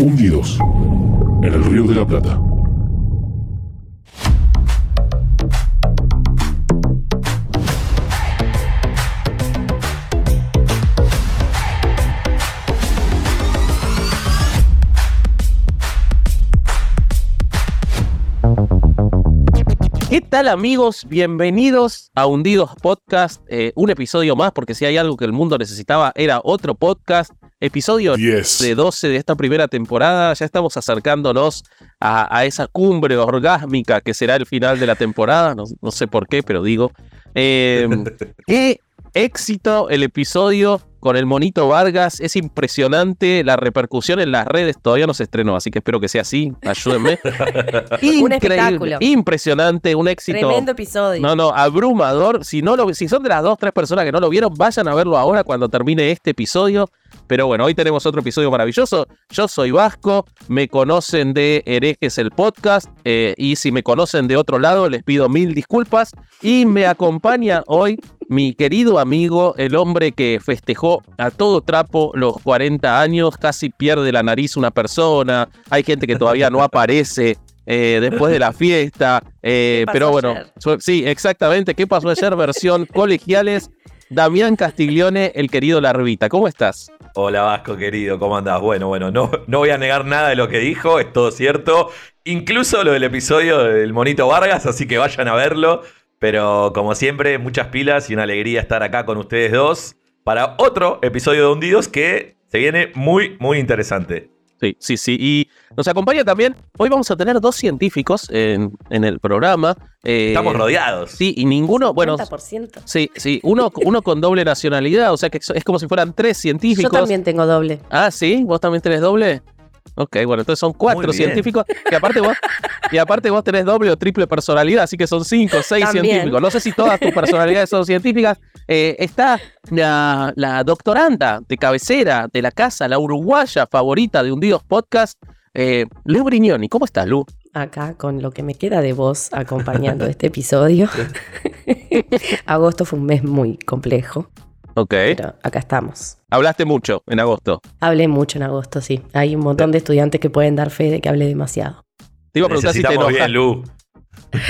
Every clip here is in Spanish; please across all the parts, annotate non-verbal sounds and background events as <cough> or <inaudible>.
Hundidos en el Río de la Plata. ¿Qué tal amigos? Bienvenidos a Hundidos Podcast, eh, un episodio más, porque si hay algo que el mundo necesitaba era otro podcast, episodio Yes. de 12 de esta primera temporada, ya estamos acercándonos a, a esa cumbre orgásmica que será el final de la temporada, no, no sé por qué, pero digo. Eh, <laughs> qué éxito el episodio con el monito Vargas, es impresionante la repercusión en las redes, todavía no se estrenó, así que espero que sea así, ayúdenme. <laughs> Un espectáculo. impresionante, un éxito. Tremendo episodio. No, no, abrumador. Si, no lo, si son de las dos, tres personas que no lo vieron, vayan a verlo ahora cuando termine este episodio. Pero bueno, hoy tenemos otro episodio maravilloso. Yo soy Vasco, me conocen de Herejes el podcast eh, y si me conocen de otro lado les pido mil disculpas. Y me acompaña hoy mi querido amigo, el hombre que festejó a todo trapo los 40 años, casi pierde la nariz una persona, hay gente que todavía no aparece. eh, después de la fiesta, eh, ¿Qué pasó pero bueno, ayer? sí, exactamente. ¿Qué pasó ayer? Versión colegiales. Damián Castiglione, el querido Larvita. ¿Cómo estás? Hola Vasco querido, ¿cómo andás? Bueno, bueno, no, no voy a negar nada de lo que dijo, es todo cierto. Incluso lo del episodio del Monito Vargas, así que vayan a verlo. Pero como siempre, muchas pilas y una alegría estar acá con ustedes dos para otro episodio de Hundidos que se viene muy, muy interesante. Sí, sí, sí. Y nos acompaña también. Hoy vamos a tener dos científicos en, en el programa. Eh, Estamos rodeados. Sí, y ninguno, bueno, 50%. sí, sí, uno, uno con doble nacionalidad, o sea que es como si fueran tres Yo científicos. también tengo doble. Ah, sí, vos también tenés doble. Ok, bueno, entonces son cuatro científicos. Y aparte vos, y aparte vos tenés doble o triple personalidad, así que son cinco, seis También. científicos. No sé si todas tus personalidades son científicas. Eh, está la, la doctoranda de cabecera de la casa, la uruguaya favorita de Hundidos Podcast, eh, Lu Brignoni. ¿Cómo estás, Lu? Acá con lo que me queda de vos acompañando este episodio. <laughs> Agosto fue un mes muy complejo, Ok. pero acá estamos. Hablaste mucho en agosto. Hablé mucho en agosto, sí. Hay un montón de estudiantes que pueden dar fe de que hablé demasiado. Te iba a preguntar si te enojaste. bien, Lu. <laughs>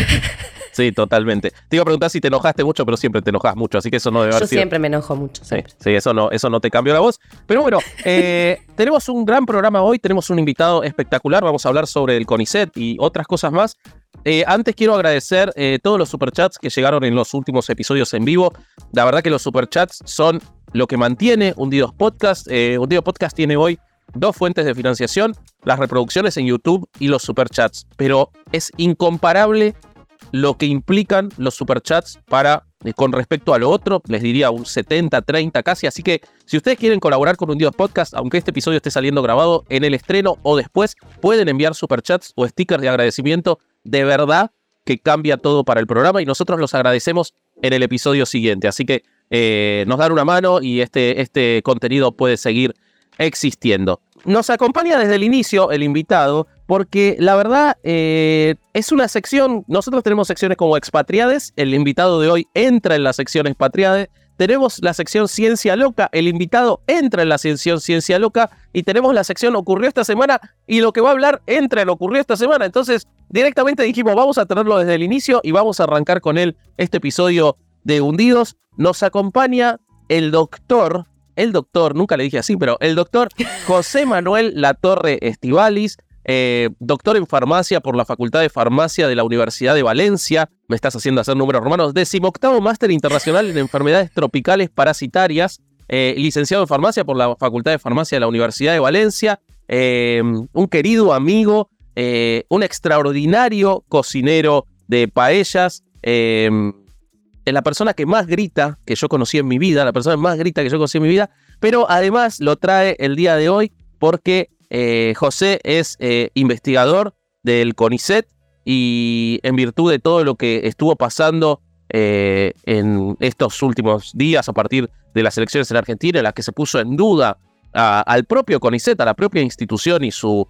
Sí, totalmente. Te iba a preguntar si te enojaste mucho, pero siempre te enojas mucho, así que eso no debe haber Yo sido. siempre me enojo mucho. Sí, sí, eso no, eso no te cambió la voz. Pero bueno, <laughs> eh, tenemos un gran programa hoy, tenemos un invitado espectacular, vamos a hablar sobre el CONICET y otras cosas más. Eh, antes quiero agradecer eh, todos los superchats que llegaron en los últimos episodios en vivo. La verdad que los superchats son lo que mantiene Hundidos Podcast. Eh, Hundidos Podcast tiene hoy dos fuentes de financiación, las reproducciones en YouTube y los superchats. Pero es incomparable lo que implican los superchats para con respecto a lo otro, les diría un 70, 30 casi. Así que si ustedes quieren colaborar con Hundidos Podcast, aunque este episodio esté saliendo grabado en el estreno o después, pueden enviar superchats o stickers de agradecimiento. De verdad que cambia todo para el programa y nosotros los agradecemos en el episodio siguiente. Así que eh, nos dan una mano y este, este contenido puede seguir existiendo. Nos acompaña desde el inicio el invitado, porque la verdad eh, es una sección, nosotros tenemos secciones como expatriades, el invitado de hoy entra en la sección expatriades, tenemos la sección Ciencia Loca, el invitado entra en la sección Ciencia Loca y tenemos la sección Ocurrió esta semana y lo que va a hablar entra en Ocurrió esta semana. Entonces directamente dijimos vamos a tenerlo desde el inicio y vamos a arrancar con él este episodio de Hundidos. Nos acompaña el doctor, el doctor, nunca le dije así, pero el doctor José Manuel Latorre Estivalis, eh, doctor en farmacia por la Facultad de Farmacia de la Universidad de Valencia. Me estás haciendo hacer números romanos. Decimoctavo máster internacional en enfermedades tropicales parasitarias. eh, licenciado en farmacia por la Facultad de Farmacia de la Universidad de Valencia. eh, un querido amigo, un extraordinario cocinero de paellas. eh, la persona que más grita que yo conocí en mi vida, la persona más grita que yo conocí en mi vida, pero además lo trae el día de hoy porque eh, José es eh, investigador del CONICET y en virtud de todo lo que estuvo pasando eh, en estos últimos días a partir de las elecciones en Argentina, en las que se puso en duda al propio CONICET, a la propia institución y su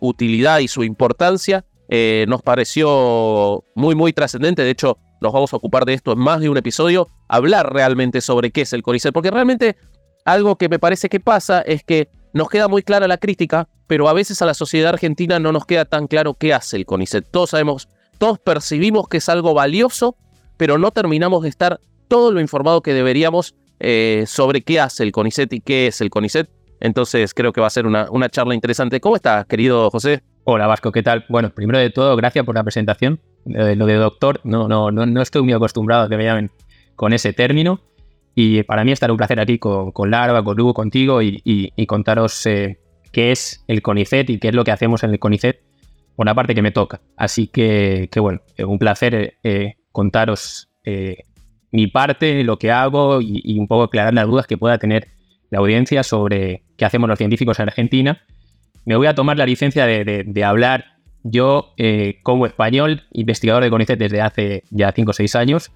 utilidad y su importancia, nos pareció muy, muy trascendente. De hecho, nos vamos a ocupar de esto en más de un episodio, hablar realmente sobre qué es el CONICET, porque realmente algo que me parece que pasa es que nos queda muy clara la crítica, pero a veces a la sociedad argentina no nos queda tan claro qué hace el CONICET. Todos sabemos, todos percibimos que es algo valioso, pero no terminamos de estar todo lo informado que deberíamos eh, sobre qué hace el CONICET y qué es el CONICET. Entonces creo que va a ser una, una charla interesante. ¿Cómo estás, querido José? Hola Vasco, ¿qué tal? Bueno, primero de todo, gracias por la presentación. Eh, lo de doctor, no, no, no, no estoy muy acostumbrado a que me llamen con ese término. Y para mí estar un placer aquí con, con Larva, con Lugo, contigo y, contaros eh, qué es el CONICET y qué es lo que hacemos en el CONICET por la parte que me toca. Así que, que bueno, un placer eh, contaros mi parte, lo que hago y, un poco aclarar las dudas que pueda tener la audiencia sobre qué hacemos los científicos en Argentina. Me voy a tomar la licencia de, hablar yo eh, como español, investigador de CONICET desde hace ya 5 o 6 años,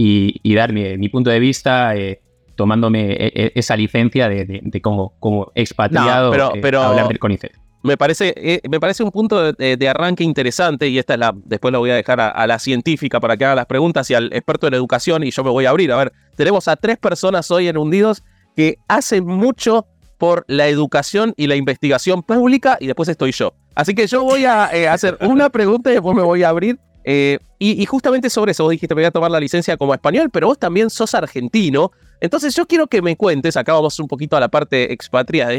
y, dar mi, punto de vista eh, tomándome e, e, esa licencia de, como, como expatriado pero, eh, hablar del CONICET me parece, eh, me parece un punto de, arranque interesante y esta es la, después la voy a dejar a, la científica para que haga las preguntas y al experto en educación y yo me voy a abrir. A ver, tenemos a tres personas hoy en Hundidos que hacen mucho por la educación y la investigación pública y después estoy yo. Así que yo voy a eh, hacer una pregunta y después me voy a abrir. Eh, y, justamente sobre eso, vos dijiste, me voy a tomar la licencia como español, pero vos también sos argentino. Entonces yo quiero que me cuentes, acá vamos un poquito a la parte expatriada,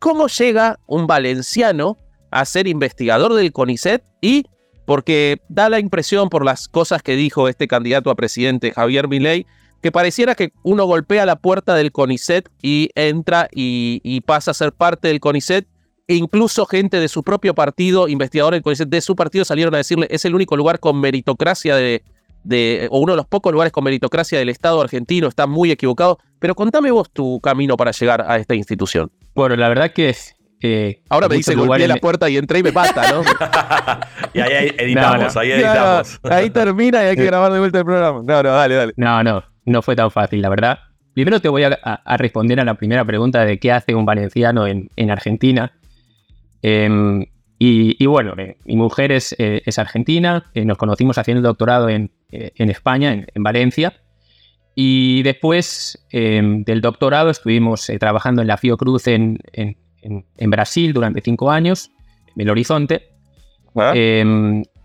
¿Cómo llega un valenciano a ser investigador del CONICET? Y porque da la impresión por las cosas que dijo este candidato a presidente Javier Milei, que pareciera que uno golpea la puerta del CONICET y entra y, pasa a ser parte del CONICET. E incluso gente de su propio partido, investigadores de su partido, salieron a decirle es el único lugar con meritocracia de, de, o uno de los pocos lugares con meritocracia del Estado argentino, está muy equivocado. Pero contame vos tu camino para llegar a esta institución. Bueno, la verdad que es. Ahora me dice golpeé la puerta y entré y me pasa, ¿no? <laughs> y ahí, editamos, ahí <laughs> editamos. ahí termina y hay que grabar de vuelta el programa. No, no, dale, dale. No, no, no fue tan fácil, la verdad. Primero te voy a, responder a la primera pregunta de qué hace un valenciano en, Argentina. Em, y, bueno, eh, mi mujer es, eh, es argentina, eh, nos conocimos haciendo el doctorado en, España, en, Valencia. Y después em, del doctorado estuvimos trabajando en la Fiocruz en, en, Brasil durante cinco años, en el Horizonte. Ah.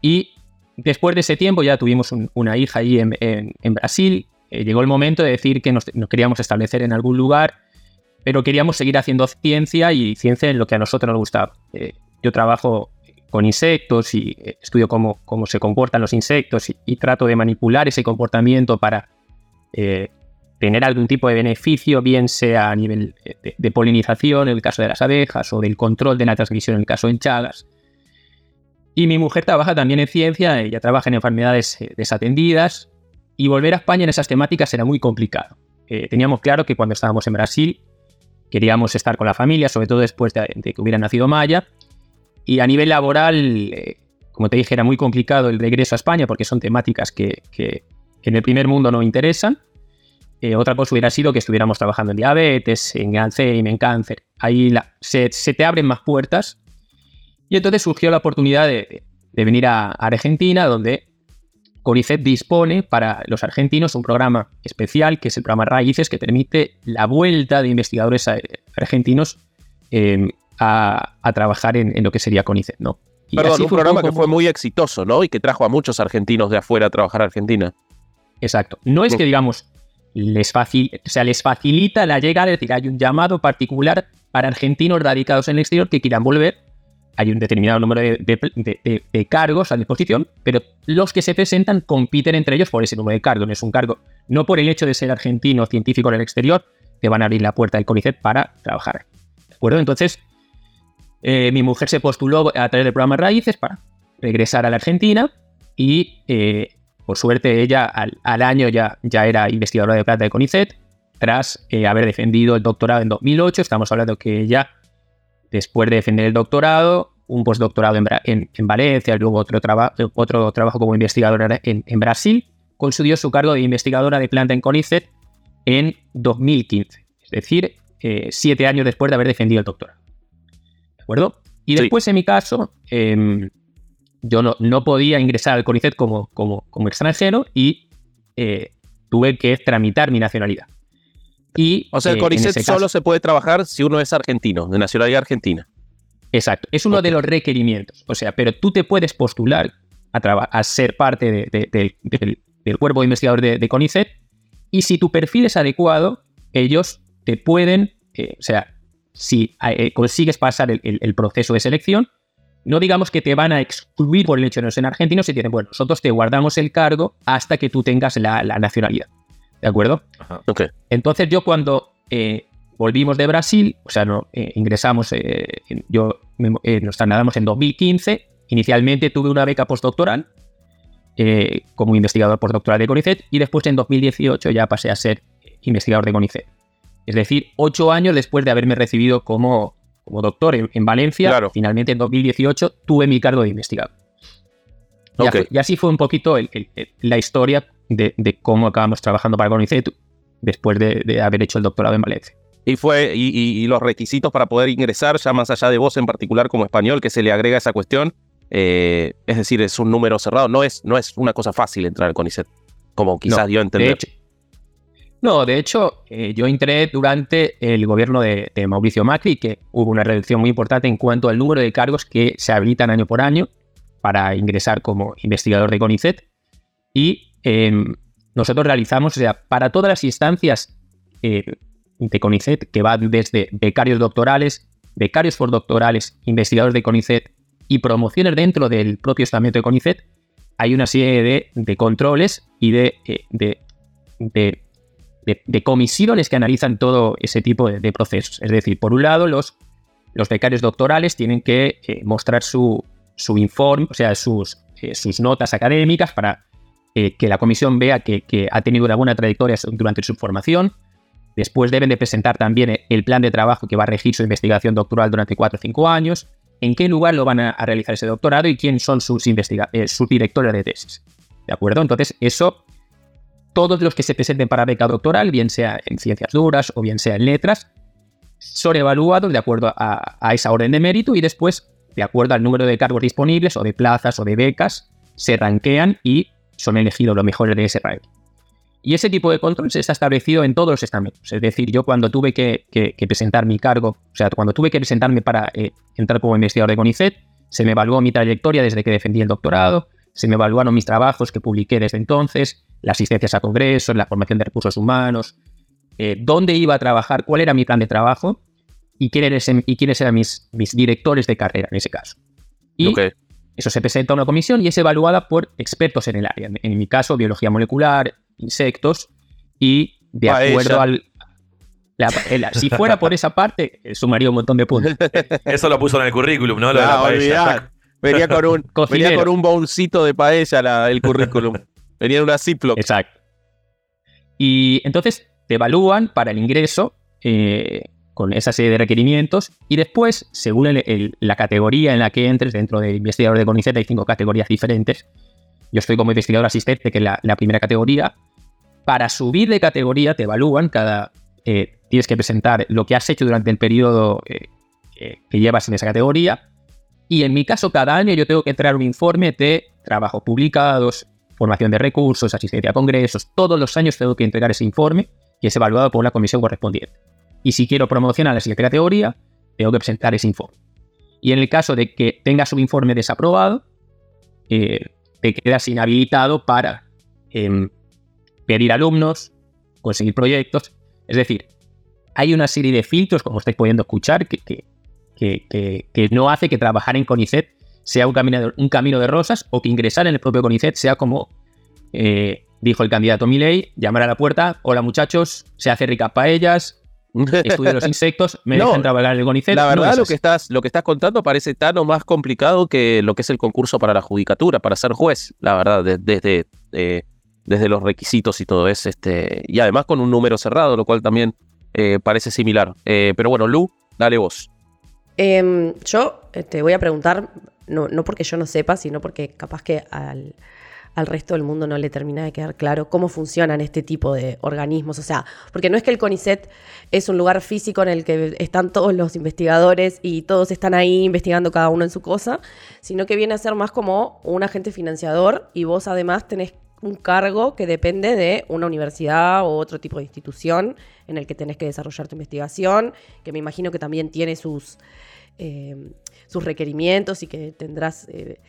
Y después de ese tiempo ya tuvimos una hija ahí en, Brasil. llegó el momento de decir que nos, queríamos establecer en algún lugar, pero queríamos seguir haciendo ciencia y ciencia en lo que a nosotros nos gustaba. Yo trabajo con insectos y eh, estudio cómo, cómo se comportan los insectos y, trato de manipular ese comportamiento para eh, tener algún tipo de beneficio, bien sea a nivel eh, de, polinización en el caso de las abejas o del control de la transmisión en el caso de chagas. Y mi mujer trabaja también en ciencia, ella trabaja en enfermedades desatendidas y volver a España en esas temáticas era muy complicado. teníamos claro que cuando estábamos en Brasil queríamos estar con la familia, sobre todo después de, de que hubiera nacido Maya, y a nivel laboral, eh, como te dije, era muy complicado el regreso a España porque son temáticas que, en el primer mundo no interesan. Eh, otra cosa hubiera sido que estuviéramos trabajando en diabetes, en Alzheimer, en cáncer. Ahí se, te abren más puertas. Y entonces surgió la oportunidad de, venir a, Argentina, donde CONICET dispone para los argentinos un programa especial, que es el programa Raíces, que permite la vuelta de investigadores eh, argentinos a, trabajar en, lo que sería CONICET, ¿no? Y Perdón, un programa que fue muy exitoso, ¿no? Y que trajo a muchos argentinos de afuera a trabajar a Argentina. Exacto. No es que, digamos, les, facil... o sea, les facilita la llegada, es decir, hay un llamado particular para argentinos radicados en el exterior que quieran volver. Hay un determinado número de, cargos a disposición, pero los que se presentan compiten entre ellos por ese número de cargos. No es un cargo, no por el hecho de ser argentino o científico en el exterior, te van a abrir la puerta del CONICET para trabajar. ¿De acuerdo? Entonces, eh, mi mujer se postuló a través del programa Raíces para regresar a la Argentina y eh, por suerte ella al, año ya, ya era investigadora de plata de CONICET tras eh, haber defendido el doctorado en 2008. Estamos hablando que ella, después de defender el doctorado, un postdoctorado en, en, Valencia, luego otro, otro trabajo como investigadora en, en, Brasil, consiguió su cargo de investigadora de planta en CONICET en 2015, es decir, siete años después de haber defendido el doctorado acuerdo? Y después, en mi caso, em, yo no, no, podía ingresar al CONICET como, como, como extranjero y eh, tuve que tramitar mi nacionalidad. Y, O sea, el eh, caso- solo se puede trabajar si uno es argentino, de nacionalidad argentina. Exacto, es uno de los requerimientos. O sea, pero tú te puedes postular a, a ser parte de- de- de- del, del cuerpo de investigador de, CONICET y si tu perfil es adecuado, ellos te pueden, eh, o sea, si eh, consigues pasar el, el- el proceso de selección, no digamos que te van a excluir por el hecho de no ser argentino, si dicen, bueno, nosotros te guardamos el cargo hasta que tú tengas la, la nacionalidad. ¿De acuerdo? Ajá. Ok. Entonces yo cuando eh, volvimos de Brasil, o sea, no, eh, ingresamos, eh, en- yo me- eh, nos trasladamos en 2015, inicialmente tuve una beca postdoctoral eh, como investigador postdoctoral de CONICET y después en 2018 ya pasé a ser investigador de CONICET. Es decir, ocho años después de haberme recibido como, como doctor en, en Valencia, Claro. finalmente en 2018 tuve mi cargo de investigador. Y, Ok. así- y así fue un poquito el- el- el- la historia de, de cómo acabamos trabajando para CONICET después de, de haber hecho el doctorado en Valencia. Y fue, y, y- y los requisitos para poder ingresar, ya más allá de vos en particular como español, que se le agrega esa cuestión, eh, es decir, es un número cerrado, no es, no es una cosa fácil entrar al CONICET, como quizás No, dio a De entender. hecho, no, de hecho, eh, yo entré durante el gobierno de, de Mauricio Macri, que hubo una reducción muy importante en cuanto al número de cargos que se habilitan año por año para ingresar como investigador de CONICET. Y eh, nosotros realizamos, o sea, para todas las instancias eh, de CONICET, que van desde becarios doctorales, becarios postdoctorales, investigadores de CONICET y promociones dentro del propio estamento de CONICET, hay una serie de, controles y de, eh, de, comisiones que analizan todo ese tipo de, procesos. Es decir, por un lado, los, becarios doctorales tienen que eh, mostrar su, informe, o sea, sus notas académicas para eh, que la comisión vea que, ha tenido una buena trayectoria durante su formación. Después deben de presentar también el plan de trabajo que va a regir su investigación doctoral durante 4 o 5 años, en qué lugar lo van a, realizar ese doctorado y quién son sus, eh, sus directores de tesis. ¿De acuerdo? Entonces, eso, todos los que se presenten para beca doctoral, bien sea en ciencias duras o bien sea en letras, son evaluados de acuerdo a, a esa orden de mérito y después, de acuerdo al número de cargos disponibles o de plazas o de becas, se ranquean y son elegidos los mejores de ese ranking. Y ese tipo de control se está establecido en todos los estamentos. Es decir, yo cuando tuve que, que- que presentar mi cargo, o sea, cuando tuve que presentarme para eh, entrar como investigador de CONICET, se me evaluó mi trayectoria desde que defendí el doctorado, se me evaluaron mis trabajos que publiqué desde entonces, las asistencias a congresos, la formación de recursos humanos, eh, dónde iba a trabajar, cuál era mi plan de trabajo y quiénes, y quiénes eran mis, mis directores de carrera en ese caso. Y Ok. Eso se presenta a una comisión y es evaluada por expertos en el área. En, mi caso, biología molecular, insectos, y de Paella. acuerdo al... la- el- si fuera por esa parte, eh, sumaría un montón de puntos. <laughs> Eso lo puso en el currículum, ¿no? Lo de Ah, la. Venía con un, venía con un bolsito de paella la- el currículum. Venía en una Ziploc. Exacto. Y entonces te evalúan para el ingreso eh, con esa serie de requerimientos y después, según la categoría en la que entres dentro de investigador de CONICET, hay cinco categorías diferentes. Yo estoy como investigador asistente, que es la, primera categoría. Para subir de categoría te evalúan cada... eh, tienes que presentar lo que has hecho durante el periodo eh, eh, que llevas en esa categoría. Y en mi caso, cada año yo tengo que entregar un informe de trabajos publicados, formación de recursos, asistencia a congresos. Todos los años tengo que entregar ese informe y es evaluado por la comisión correspondiente. Y si quiero promocionar la siguiente categoría, tengo que presentar ese informe. Y en el caso de que tengas un informe desaprobado, eh, te quedas inhabilitado para em, pedir alumnos, conseguir proyectos. Es decir, hay una serie de filtros, como estáis pudiendo escuchar, que, que, que- que- no hace que trabajar en CONICET sea un camino, de, un camino de rosas o que ingresar en el propio CONICET sea como eh, dijo el candidato Milei, llamar a la puerta, hola muchachos, se hace ricas paellas, <laughs> estudio los insectos, me No, dejan trabajar el CONICET. La No verdad, es lo que, estás, lo que estás contando parece tan o más complicado que lo que es el concurso para la judicatura, para ser juez, la verdad, de- desde, eh, desde los requisitos y todo es este Y además con un número cerrado, lo cual también eh, parece similar. Eh, pero bueno, Lu, dale vos. Em, yo te voy a preguntar, no, no porque yo no sepa, sino porque capaz que al, al resto del mundo no le termina de quedar claro cómo funcionan este tipo de organismos. O sea, porque no es que el CONICET es un lugar físico en el que están todos los investigadores y todos están ahí investigando cada uno en su cosa, sino que viene a ser más como un agente financiador y vos además tenés un cargo que depende de una universidad o otro tipo de institución en el que tenés que desarrollar tu investigación, que me imagino que también tiene sus, eh, sus requerimientos y que tendrás eh,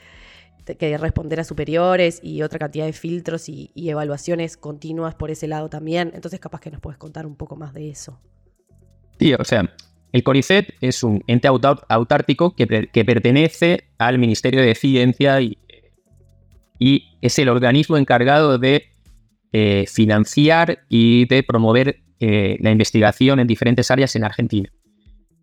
que responder a superiores y otra cantidad de filtros y, evaluaciones continuas por ese lado también. Entonces capaz que nos puedes contar un poco más de eso. Sí, o sea, el CONICET es un ente autártico que, pertenece al Ministerio de Ciencia y, y es el organismo encargado de eh, financiar y de promover eh, la investigación en diferentes áreas en Argentina.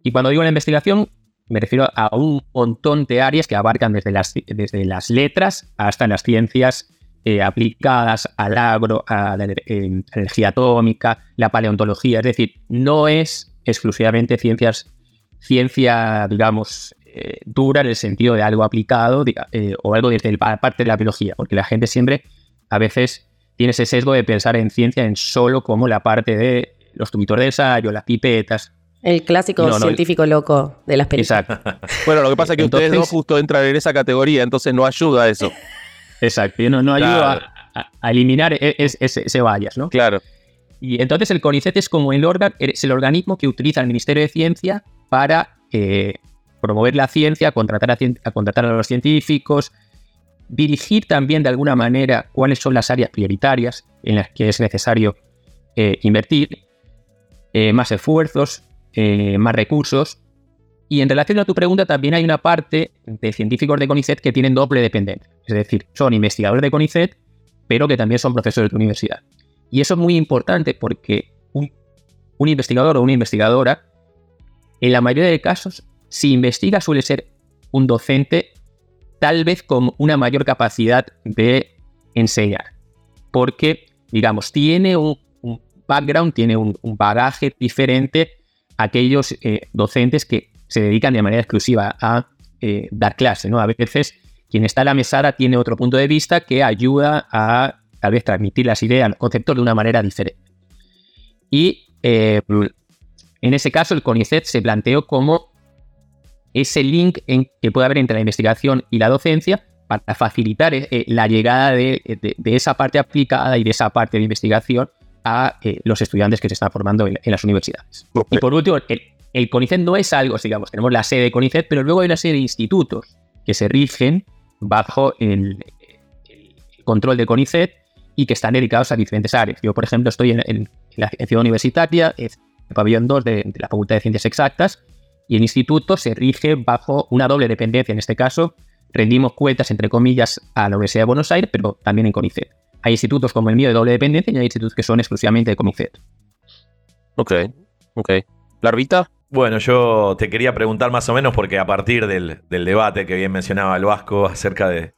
Y cuando digo la investigación, me refiero a un montón de áreas que abarcan desde las, desde las letras hasta las ciencias eh, aplicadas al agro, a la energía atómica, la paleontología. Es decir, no es exclusivamente ciencias, ciencia, digamos, eh, dura en el sentido de algo aplicado eh, o algo desde la parte de la biología, porque la gente siempre a veces tiene ese sesgo de pensar en ciencia en solo como la parte de los tubitores de ensayo, las pipetas. El clásico científico loco de las películas. Exacto. <laughs> bueno, lo que pasa es que ustedes no justo entran en esa categoría, entonces no ayuda a eso. Exacto, no, no ayuda a, eliminar e, ese, ese, ¿no? Claro. Y entonces el CONICET es como el órgano, es el organismo que utiliza el Ministerio de Ciencia para eh, promover la ciencia, contratar a, contratar a los científicos, dirigir también de alguna manera cuáles son las áreas prioritarias en las que es necesario eh, invertir eh, más esfuerzos, más recursos. Y en relación a tu pregunta, también hay una parte de científicos de CONICET que tienen doble dependencia. Es decir, son investigadores de CONICET, pero que también son profesores de universidad. Y eso es muy importante porque un, investigador o una investigadora, en la mayoría de casos, si investiga suele ser un docente tal vez con una mayor capacidad de enseñar. Porque, digamos, tiene un, background, tiene un, bagaje diferente aquellos eh, docentes que se dedican de manera exclusiva a eh, dar clase. ¿no? A veces quien está a la mesada tiene otro punto de vista que ayuda a tal vez transmitir las ideas, los conceptos de una manera diferente. Y eh, en ese caso el CONICET se planteó como ese link en, que puede haber entre la investigación y la docencia para facilitar la llegada de, esa parte aplicada y de esa parte de investigación a eh, los estudiantes que se están formando en, las universidades. Y por último, el, CONICET no es algo, digamos, tenemos la sede de CONICET, pero luego hay una serie de institutos que se rigen bajo el, el control de CONICET y que están dedicados a diferentes áreas. Yo, por ejemplo, estoy en, la ciudad universitaria, en el pabellón 2 de, la Facultad de Ciencias Exactas, y el instituto se rige bajo una doble dependencia. En este caso, rendimos cuentas, entre comillas, a la Universidad de Buenos Aires, pero también en CONICET. Hay institutos como el mío de doble dependencia y hay institutos que son exclusivamente de CONICET. Ok, ok. ¿Larvita? Bueno, yo te quería preguntar más o menos porque a partir del, debate que bien mencionaba el Vasco acerca de,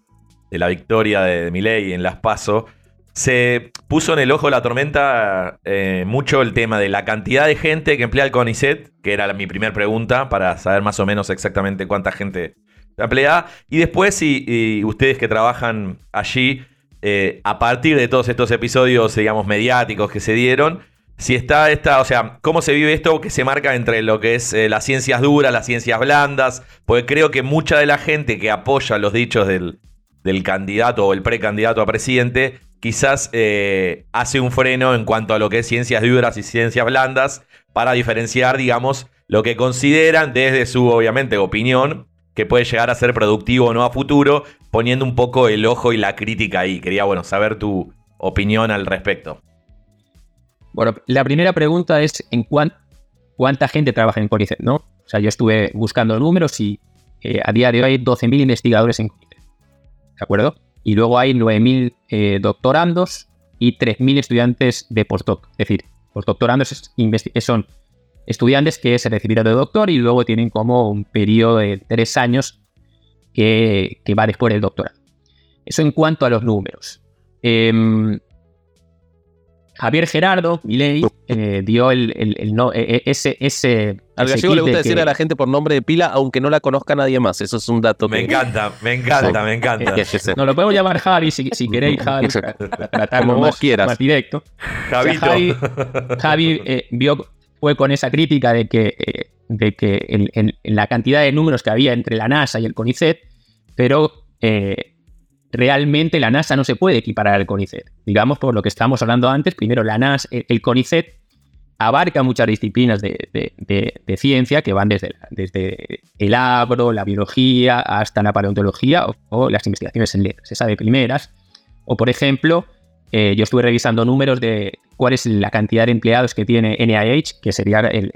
la victoria de Milei en Las Paso, se puso en el ojo de la tormenta eh, mucho el tema de la cantidad de gente que emplea el CONICET, que era mi primera pregunta, para saber más o menos exactamente cuánta gente emplea. Y después, si ustedes que trabajan allí, eh, a partir de todos estos episodios, digamos, mediáticos que se dieron, si está esta, o sea, cómo se vive esto que se marca entre lo que es eh, las ciencias duras, las ciencias blandas, porque creo que mucha de la gente que apoya los dichos del, del candidato o el precandidato a presidente quizás eh, hace un freno en cuanto a lo que es ciencias duras y ciencias blandas para diferenciar, digamos, lo que consideran desde su, obviamente, opinión, que puede llegar a ser productivo o no a futuro, poniendo un poco el ojo y la crítica ahí. Quería, bueno, saber tu opinión al respecto. Bueno, la primera pregunta es en cuánta gente trabaja en CONICET, ¿no? O sea, yo estuve buscando números y eh, a día de hoy hay 12.000 investigadores en CONICET. ¿De acuerdo? y luego hay 9.000 eh, doctorandos y 3.000 estudiantes de postdoc. Es decir, los doctorandos son estudiantes que se recibieron de doctor y luego tienen como un periodo de tres años que, va después del doctorado. Eso en cuanto a los números. Em, Javier Gerardo, Milei, eh, dio el, no, e, e, ese, ese. Al gallego le gusta decir a la gente por nombre de pila, aunque no la conozca nadie más. Eso es un dato Me encanta, me encanta, me encanta. no, lo podemos llamar Javi si, queréis, <laughs> Javi, Como vos quieras. más directo. Javi, <laughs> Javi eh, vio, fue con esa crítica de que, eh, de que en, la cantidad de números que había entre la NASA y el CONICET, pero realmente la NASA no se puede equiparar al CONICET. Digamos, por lo que estábamos hablando antes, primero la NASA, el CONICET abarca muchas disciplinas de, ciencia que van desde, desde, el agro, la biología, hasta la paleontología o, las investigaciones en letras. Se sabe primeras. O, por ejemplo, eh, yo estuve revisando números de cuál es la cantidad de empleados que tiene NIH, que sería el,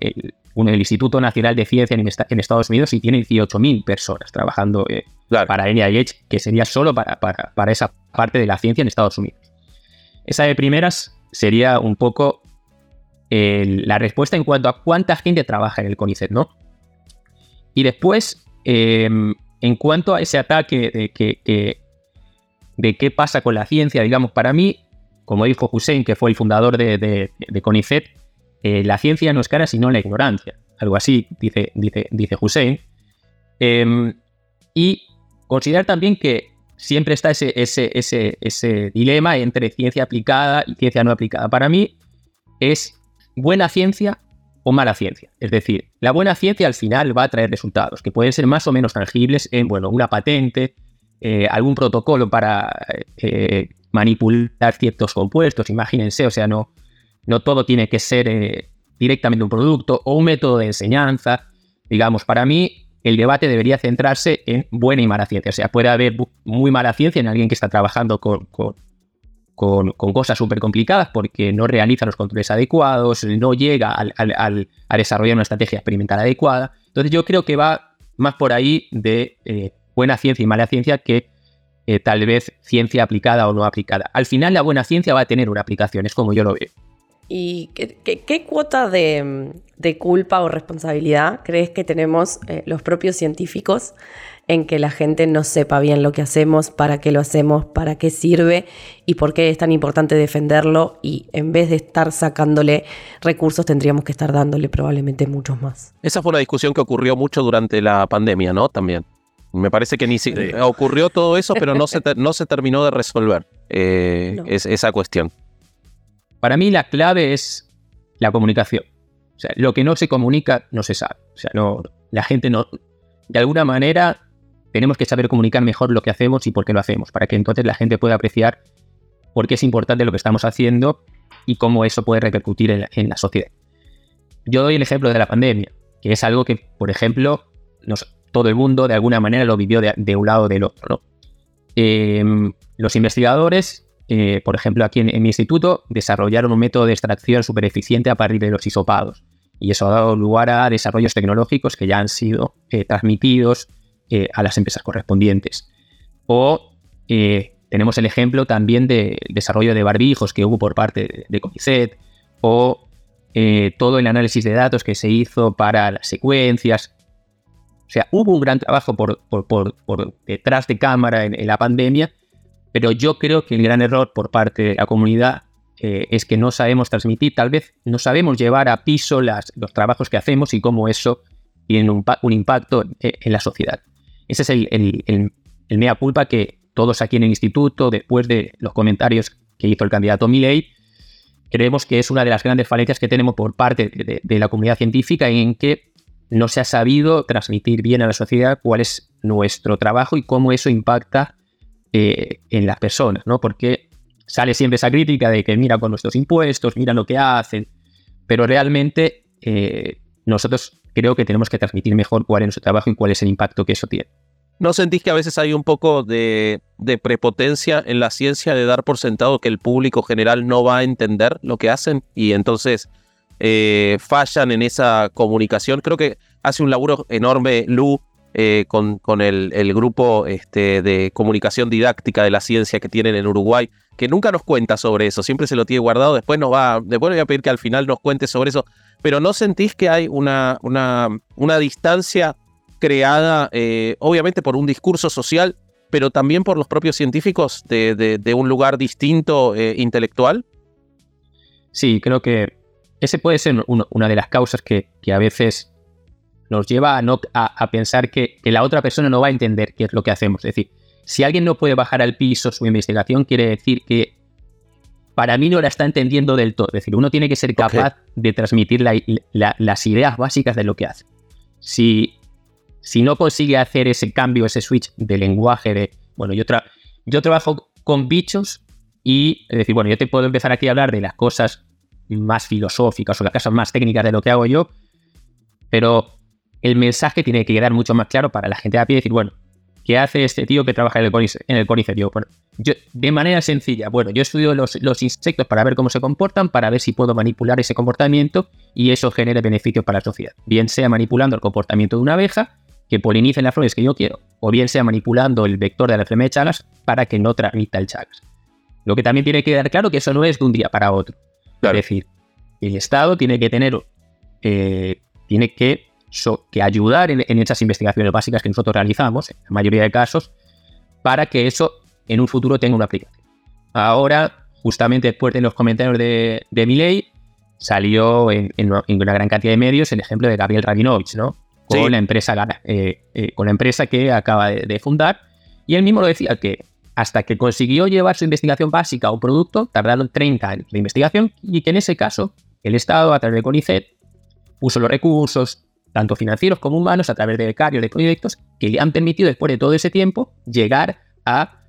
Instituto Nacional de Ciencia en, Estados Unidos, y tiene 18.000 personas trabajando eh, para NIH, que sería solo para, para esa parte de la ciencia en Estados Unidos. Esa de primeras sería un poco la respuesta en cuanto a cuánta gente trabaja en el CONICET, ¿no? Y después, em, en cuanto a ese ataque de, que, de qué pasa con la ciencia, digamos, para mí, como dijo Hussein, que fue el fundador de, CONICET, eh, la ciencia no es cara sino la ignorancia. Algo así, dice, dice, dice Hussein. Em, y considerar también que siempre está ese, ese, ese, ese dilema entre ciencia aplicada y ciencia no aplicada. Para mí es buena ciencia o mala ciencia. Es decir, la buena ciencia al final va a traer resultados que pueden ser más o menos tangibles en, bueno, una patente, eh, algún protocolo para eh, manipular ciertos compuestos, imagínense, o sea, no, no todo tiene que ser eh, directamente un producto o un método de enseñanza. Digamos, para mí el debate debería centrarse en buena y mala ciencia. O sea, puede haber muy mala ciencia en alguien que está trabajando con con, cosas súper complicadas porque no realiza los controles adecuados, no llega al, a desarrollar una estrategia experimental adecuada. Entonces yo creo que va más por ahí de eh, buena ciencia y mala ciencia que eh, tal vez ciencia aplicada o no aplicada. Al final la buena ciencia va a tener una aplicación, es como yo lo veo. ¿Y qué, cuota de, culpa o responsabilidad crees que tenemos eh, los propios científicos en que la gente no sepa bien lo que hacemos, para qué lo hacemos, para qué sirve y por qué es tan importante defenderlo y en vez de estar sacándole recursos tendríamos que estar dándole probablemente muchos más. Esa fue una discusión que ocurrió mucho durante la pandemia, ¿no? También. Me parece que ni si ocurrió todo eso, pero no se, <laughs> no se terminó de resolver eh, esa cuestión. Para mí la clave es la comunicación. O sea, lo que no se comunica no se sabe. O sea, no, la gente no, de alguna manera tenemos que saber comunicar mejor lo que hacemos y por qué lo hacemos, para que entonces la gente pueda apreciar por qué es importante lo que estamos haciendo y cómo eso puede repercutir en la, sociedad. Yo doy el ejemplo de la pandemia, que es algo que, por ejemplo, todo el mundo de alguna manera lo vivió de, un lado o del otro. Em, los investigadores, eh, por ejemplo, aquí en, mi instituto, desarrollaron un método de extracción súper eficiente a partir de los hisopados. Y eso ha dado lugar a desarrollos tecnológicos que ya han sido eh, transmitidos eh, a las empresas correspondientes. O tenemos el ejemplo también de desarrollo de barbijos que hubo por parte de CONICET, o todo el análisis de datos que se hizo para las secuencias. O sea, hubo un gran trabajo por, detrás de cámara en, la pandemia, pero yo creo que el gran error por parte de la comunidad es que no sabemos transmitir, tal vez no sabemos llevar a piso las, los trabajos que hacemos y cómo eso tiene un, impacto en la sociedad. Ese es el, mea culpa que todos aquí en el instituto, después de los comentarios que hizo el candidato Milley, creemos que es una de las grandes falencias que tenemos por parte de, la comunidad científica en que no se ha sabido transmitir bien a la sociedad cuál es nuestro trabajo y cómo eso impacta eh, en las personas, ¿no? Porque sale siempre esa crítica de que mira con nuestros impuestos, mira lo que hacen, pero realmente eh, nosotros creo que tenemos que transmitir mejor cuál es nuestro trabajo y cuál es el impacto que eso tiene. ¿No sentís que a veces hay un poco de, prepotencia en la ciencia de dar por sentado que el público general no va a entender lo que hacen y entonces eh, fallan en esa comunicación? Creo que hace un laburo enorme Lu eh, con, el, grupo este, de comunicación didáctica de la ciencia que tienen en Uruguay, que nunca nos cuenta sobre eso, siempre se lo tiene guardado, después nos va, después le voy a pedir que al final nos cuente sobre eso, pero ¿no sentís que hay una, una, una distancia creada, eh, obviamente por un discurso social, pero también por los propios científicos de, un lugar distinto intelectual? Sí, creo que ese puede ser una de las causas que, a veces nos lleva a, no, a, pensar que, que, la otra persona no va a entender qué es lo que hacemos. Es decir, si alguien no puede bajar al piso su investigación, quiere decir que para mí no la está entendiendo del todo. Es decir, uno tiene que ser capaz de transmitir las ideas básicas de lo que hace. Si, si no consigue hacer ese cambio, ese switch de lenguaje de, bueno, yo, yo trabajo con bichos y, es decir, bueno, yo te puedo empezar aquí a hablar de las cosas más filosóficas o las cosas más técnicas de lo que hago yo, pero el mensaje tiene que quedar mucho más claro para la gente de a pie decir, bueno, ¿qué hace este tío que trabaja en el CONICET? En bueno, yo, de manera sencilla, bueno, yo estudio los, los, insectos para ver cómo se comportan, para ver si puedo manipular ese comportamiento y eso genere beneficios para la sociedad. Bien sea manipulando el comportamiento de una abeja, que polinice las flores que yo quiero, o bien sea manipulando el vector de la enfermedad de Chagas para que no transmita el Chagas. Lo que también tiene que quedar claro que eso no es de un día para otro. Es decir, el Estado tiene que tener, eh, tiene que, que ayudar en, en, esas investigaciones básicas que nosotros realizamos, en la mayoría de casos, para que eso en un futuro tenga una aplicación. Ahora, justamente después de los comentarios de, de Miley, salió en, una gran cantidad de medios el ejemplo de Gabriel Rabinovich, ¿no? Con, la empresa, eh, eh, con la empresa que acaba de, fundar. Y él mismo lo decía que hasta que consiguió llevar su investigación básica a un producto, tardaron 30 años de investigación y que en ese caso el Estado, a través de CONICET, puso los recursos, tanto financieros como humanos, a través de becarios, de proyectos, que le han permitido después de todo ese tiempo llegar a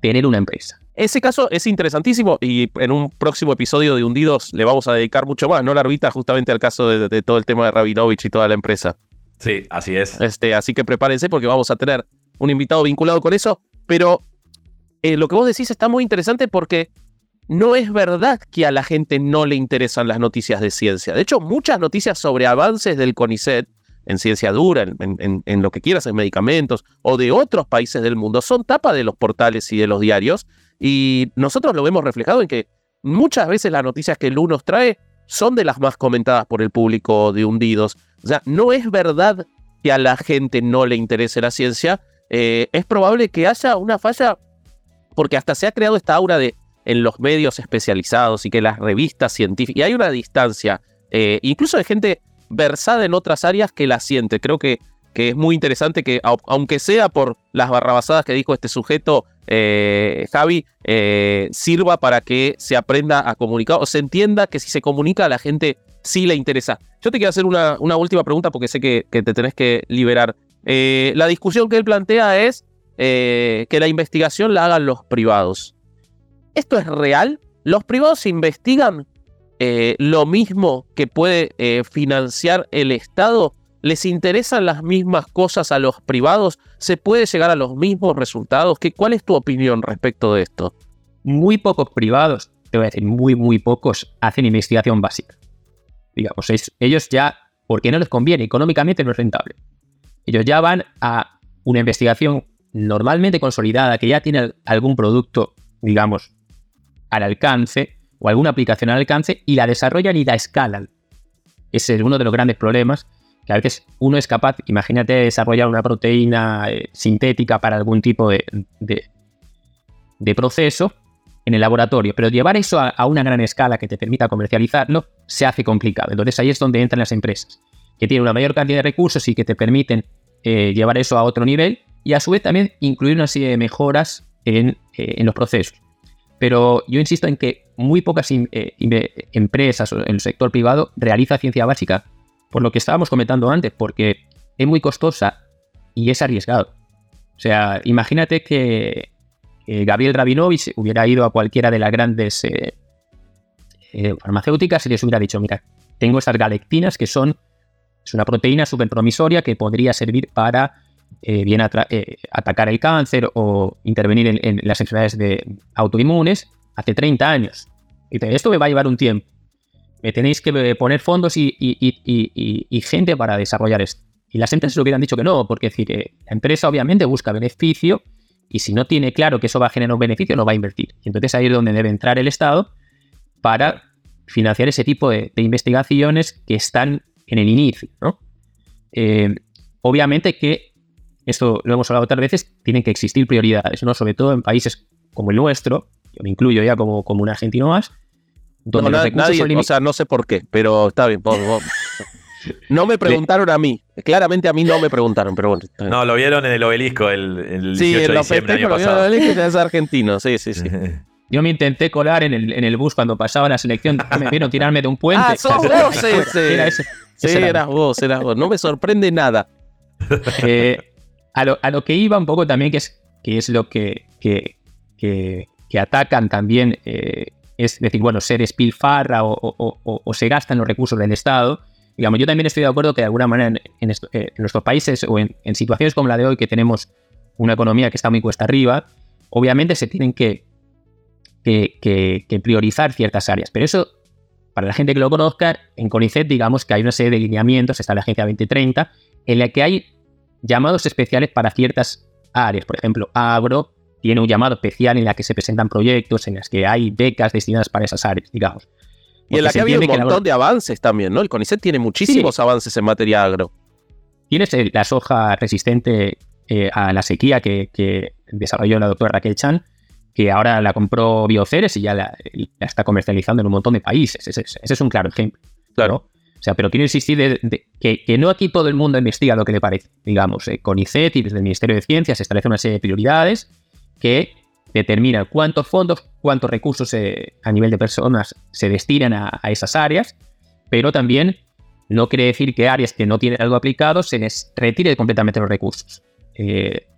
tener una empresa. Ese caso es interesantísimo y en un próximo episodio de Hundidos le vamos a dedicar mucho más, ¿no, Larvita? Justamente al caso de, todo el tema de Rabinovich y toda la empresa. Sí, así es. Este, así que prepárense porque vamos a tener un invitado vinculado con eso. Pero eh, lo que vos decís está muy interesante porque no es verdad que a la gente no le interesan las noticias de ciencia. De hecho, muchas noticias sobre avances del CONICET en ciencia dura, en, lo que quieras, en medicamentos, o de otros países del mundo, son tapa de los portales y de los diarios. Y nosotros lo vemos reflejado en que muchas veces las noticias que el nos trae son de las más comentadas por el público de hundidos. O sea, no es verdad que a la gente no le interese la ciencia. Eh, es probable que haya una falla, porque hasta se ha creado esta aura de en los medios especializados y que las revistas científicas, y hay una distancia, eh, incluso de gente versada en otras áreas que la siente. Creo que, que es muy interesante que, aunque sea por las barrabasadas que dijo este sujeto, eh, Javi, eh, sirva para que se aprenda a comunicar o se entienda que si se comunica a la gente sí le interesa. Yo te quiero hacer una, una última pregunta porque sé que, te tenés que liberar. La discusión que él plantea es que la investigación la hagan los privados. ¿Esto es real? ¿Los privados investigan eh, lo mismo que puede eh, financiar el Estado? ¿Les interesan las mismas cosas a los privados? ¿Se puede llegar a los mismos resultados? ¿Qué, ¿Cuál es tu opinión respecto de esto? Muy pocos privados, te voy a decir, muy, muy pocos hacen investigación básica. Digamos, ellos ya, porque no les conviene, económicamente no es rentable. Ellos ya van a una investigación normalmente consolidada, que ya tiene algún producto, digamos, al alcance, o alguna aplicación al alcance y la desarrollan y la escalan. Ese es uno de los grandes problemas, que a veces uno es capaz, imagínate desarrollar una proteína eh, sintética para algún tipo de, de, proceso en el laboratorio, pero llevar eso a, una gran escala que te permita comercializarlo se hace complicado. Entonces ahí es donde entran las empresas, que tienen una mayor cantidad de recursos y que te permiten eh, llevar eso a otro nivel y a su vez también incluir una serie de mejoras en, eh, en los procesos. Pero yo insisto en que muy pocas eh, empresas en el sector privado realizan ciencia básica, por lo que estábamos comentando antes, porque es muy costosa y es arriesgado. O sea, imagínate que Gabriel Rabinovich hubiera ido a cualquiera de las grandes eh, farmacéuticas y les hubiera dicho, mira, tengo estas galectinas que son es una proteína súper promisoria que podría servir para eh, bien eh, atacar el cáncer o intervenir en, las enfermedades de autoinmunes hace 30 años. Y esto me va a llevar un tiempo. Me tenéis que poner fondos y, gente para desarrollar esto. Y las empresas hubieran dicho que no, porque decir, eh, la empresa obviamente busca beneficio y si no tiene claro que eso va a generar un beneficio, no va a invertir. Y entonces ahí es donde debe entrar el Estado para financiar ese tipo de, investigaciones que están en el inicio. obviamente que esto lo hemos hablado otras veces, tienen que existir prioridades, ¿no? Sobre todo en países como el nuestro, yo me incluyo ya como, como un argentino más, donde no, nadie, O sea, no sé por qué, pero está bien. No me <laughs> preguntaron a mí. Claramente a mí no me preguntaron, pero bueno. No, lo vieron en el obelisco el, el 18 sí, de diciembre lo vieron en el obelisco es argentino, sí, sí, sí. <laughs> Yo me intenté colar en el, en el bus cuando pasaba la selección. <laughs> Me vieron tirarme de un puente. Ah, sos vos ese. Era ese. Sí, eras vos, eras vos. No me sorprende nada. Eh, a lo, que iba un poco también, que es, que es lo que, que, que atacan también, eh, es decir, bueno, se despilfarra o, o, o, se gastan los recursos del Estado. Digamos, yo también estoy de acuerdo que de alguna manera en, eh, en nuestros países o en, en, situaciones como la de hoy, que tenemos una economía que está muy cuesta arriba, obviamente se tienen que, que priorizar ciertas áreas. Pero eso, para la gente que lo conozca, en CONICET digamos que hay una serie de lineamientos, está la Agencia 2030, en la que hay llamados especiales para ciertas áreas. Por ejemplo, agro tiene un llamado especial en la que se presentan proyectos, en las que hay becas destinadas para esas áreas, digamos. Y en la que ha habido un montón la... de avances también, ¿no? El CONICET tiene muchísimos sí. avances en materia agro. Tienes la soja resistente eh, a la sequía que, que, desarrolló la doctora Raquel Chan, que ahora la compró Bioceres y ya la, la está comercializando en un montón de países. Ese, ese es un claro ejemplo. Claro. Sea, pero quiero insistir de, de, que, que, no aquí todo el mundo investiga lo que le parece. Digamos, eh, y desde el Ministerio de Ciencias se establece una serie de prioridades que determinan cuántos fondos, cuántos recursos eh, a nivel de personas se destinan a, a, esas áreas, pero también no quiere decir que áreas que no tienen algo aplicado se les retire completamente los recursos, eh,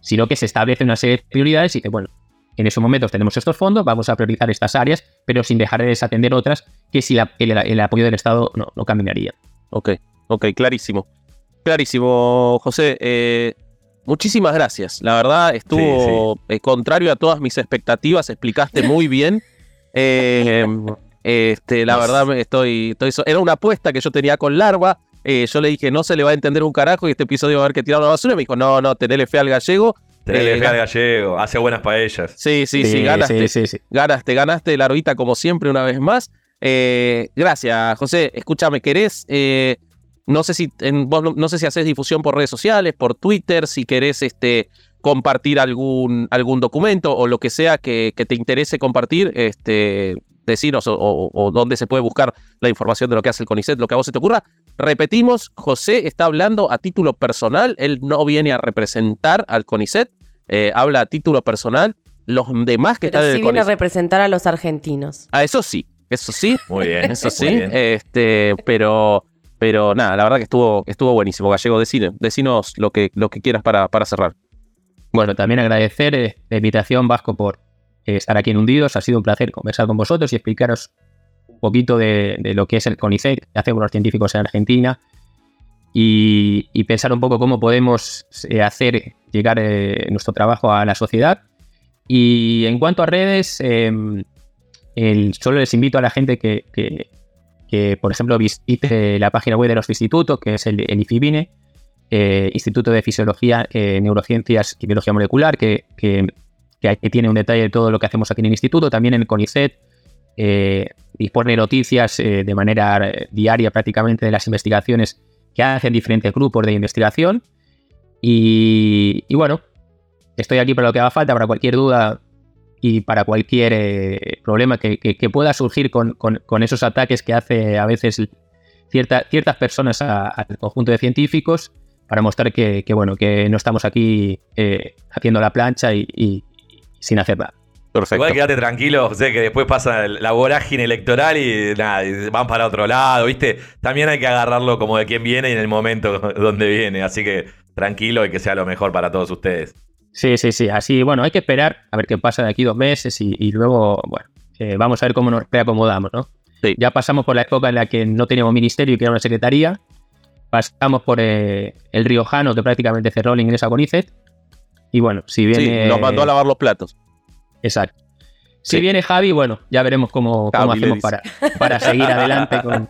sino que se establece una serie de prioridades y dice, bueno, en esos momentos tenemos estos fondos, vamos a priorizar estas áreas, pero sin dejar de desatender otras que si la, el, el, apoyo del Estado no, no, caminaría. Ok, ok, clarísimo. Clarísimo, José. Eh, muchísimas gracias. La verdad, estuvo sí, sí. Eh, contrario a todas mis expectativas, explicaste muy bien. Eh, este, la verdad, estoy, estoy, era una apuesta que yo tenía con Larva. Eh, yo le dije, no se le va a entender un carajo y este episodio va a haber que tirar la basura. Y me dijo, no, no, tenele fe al gallego. Tenele fe al gallego, hace buenas paellas. Sí, sí, sí, sí ganaste. Sí, sí, ganaste, ganaste la orbita como siempre una vez más. Eh, gracias, José. Escúchame, ¿querés? Eh, no sé si en, vos no sé si haces difusión por redes sociales, por Twitter, si querés este, compartir algún, algún documento o lo que sea que, que te interese compartir, este, decinos o, o, o, dónde se puede buscar la información de lo que hace el CONICET, lo que a vos se te ocurra. Repetimos, José está hablando a título personal, él no viene a representar al CONICET, eh, habla a título personal. Los demás que Pero están sí en el viene a representar a los argentinos. Ah, eso sí, eso sí. <laughs> Muy bien. Eso sí. Bien. Este, pero, pero nada, la verdad que estuvo, estuvo buenísimo, Gallego. Decine, decinos lo que, lo que quieras para, para cerrar. Bueno, también agradecer eh, la invitación, Vasco, por eh, estar aquí en Hundidos. Ha sido un placer conversar con vosotros y explicaros un poquito de, de lo que es el CONICET, que hacemos los científicos en Argentina, y, y pensar un poco cómo podemos eh, hacer llegar eh, nuestro trabajo a la sociedad. Y en cuanto a redes, em, el, solo les invito a la gente que, que, que, por ejemplo, visite la página web de nuestro instituto, que es el, el IFIBINE, eh, Instituto de Fisiología, eh, Neurociencias y Biología Molecular, que, que, que, tiene un detalle de todo lo que hacemos aquí en el instituto. También en el CONICET eh, dispone noticias eh, de manera diaria prácticamente de las investigaciones que hacen diferentes grupos de investigación. Y, y bueno, estoy aquí para lo que haga falta, para cualquier duda y para cualquier eh, problema que, pueda surgir con, esos ataques que hace a veces cierta, ciertas personas al conjunto de científicos para mostrar que, que bueno, que no estamos aquí eh, haciendo la plancha y, sin hacer nada. Perfecto. Igual quédate tranquilo, José, que después pasa la vorágine electoral y nada, y van para otro lado, ¿viste? También hay que agarrarlo como de quien viene y en el momento <laughs> donde viene. Así que tranquilo y que sea lo mejor para todos ustedes. Sí, sí, sí. Así, bueno, hay que esperar a ver qué pasa de aquí dos meses y, y luego, bueno, eh, vamos a ver cómo nos reacomodamos, ¿no? Sí. Ya pasamos por la época en la que no teníamos ministerio y que era una secretaría. Pasamos por eh, el Riojano, que prácticamente cerró el ingreso a Conicet. Y bueno, si viene. Sí, nos mandó a lavar los platos. Exacto. Si viene Javi, bueno, ya veremos cómo, cómo hacemos para, para seguir adelante con,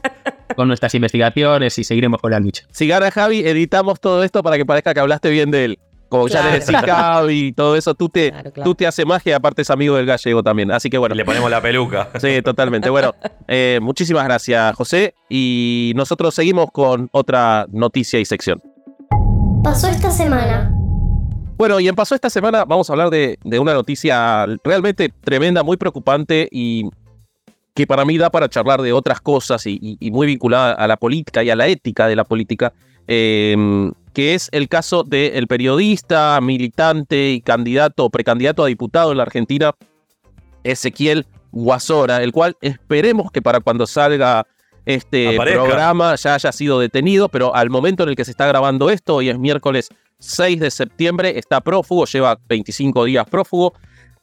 con, nuestras investigaciones y seguiremos con la lucha. Si gana Javi, editamos todo esto para que parezca que hablaste bien de él. Como claro. ya le decís Javi y todo eso, tú te, claro, claro. tú te haces magia aparte es amigo del gallego también. Así que bueno. Y le ponemos la peluca. Sí, totalmente. Bueno, eh, muchísimas gracias, José. Y nosotros seguimos con otra noticia y sección. Pasó esta semana. Bueno, y en Pasó esta semana vamos a hablar de, de, una noticia realmente tremenda, muy preocupante y que para mí da para charlar de otras cosas y, y, y muy vinculada a la política y a la ética de la política. Eh, que es el caso del periodista, militante y candidato, precandidato a diputado en la Argentina, Ezequiel Guasora, el cual esperemos que para cuando salga este Aparezca. programa ya haya sido detenido, pero al momento en el que se está grabando esto, hoy es miércoles 6 de septiembre, está prófugo, lleva 25 días prófugo.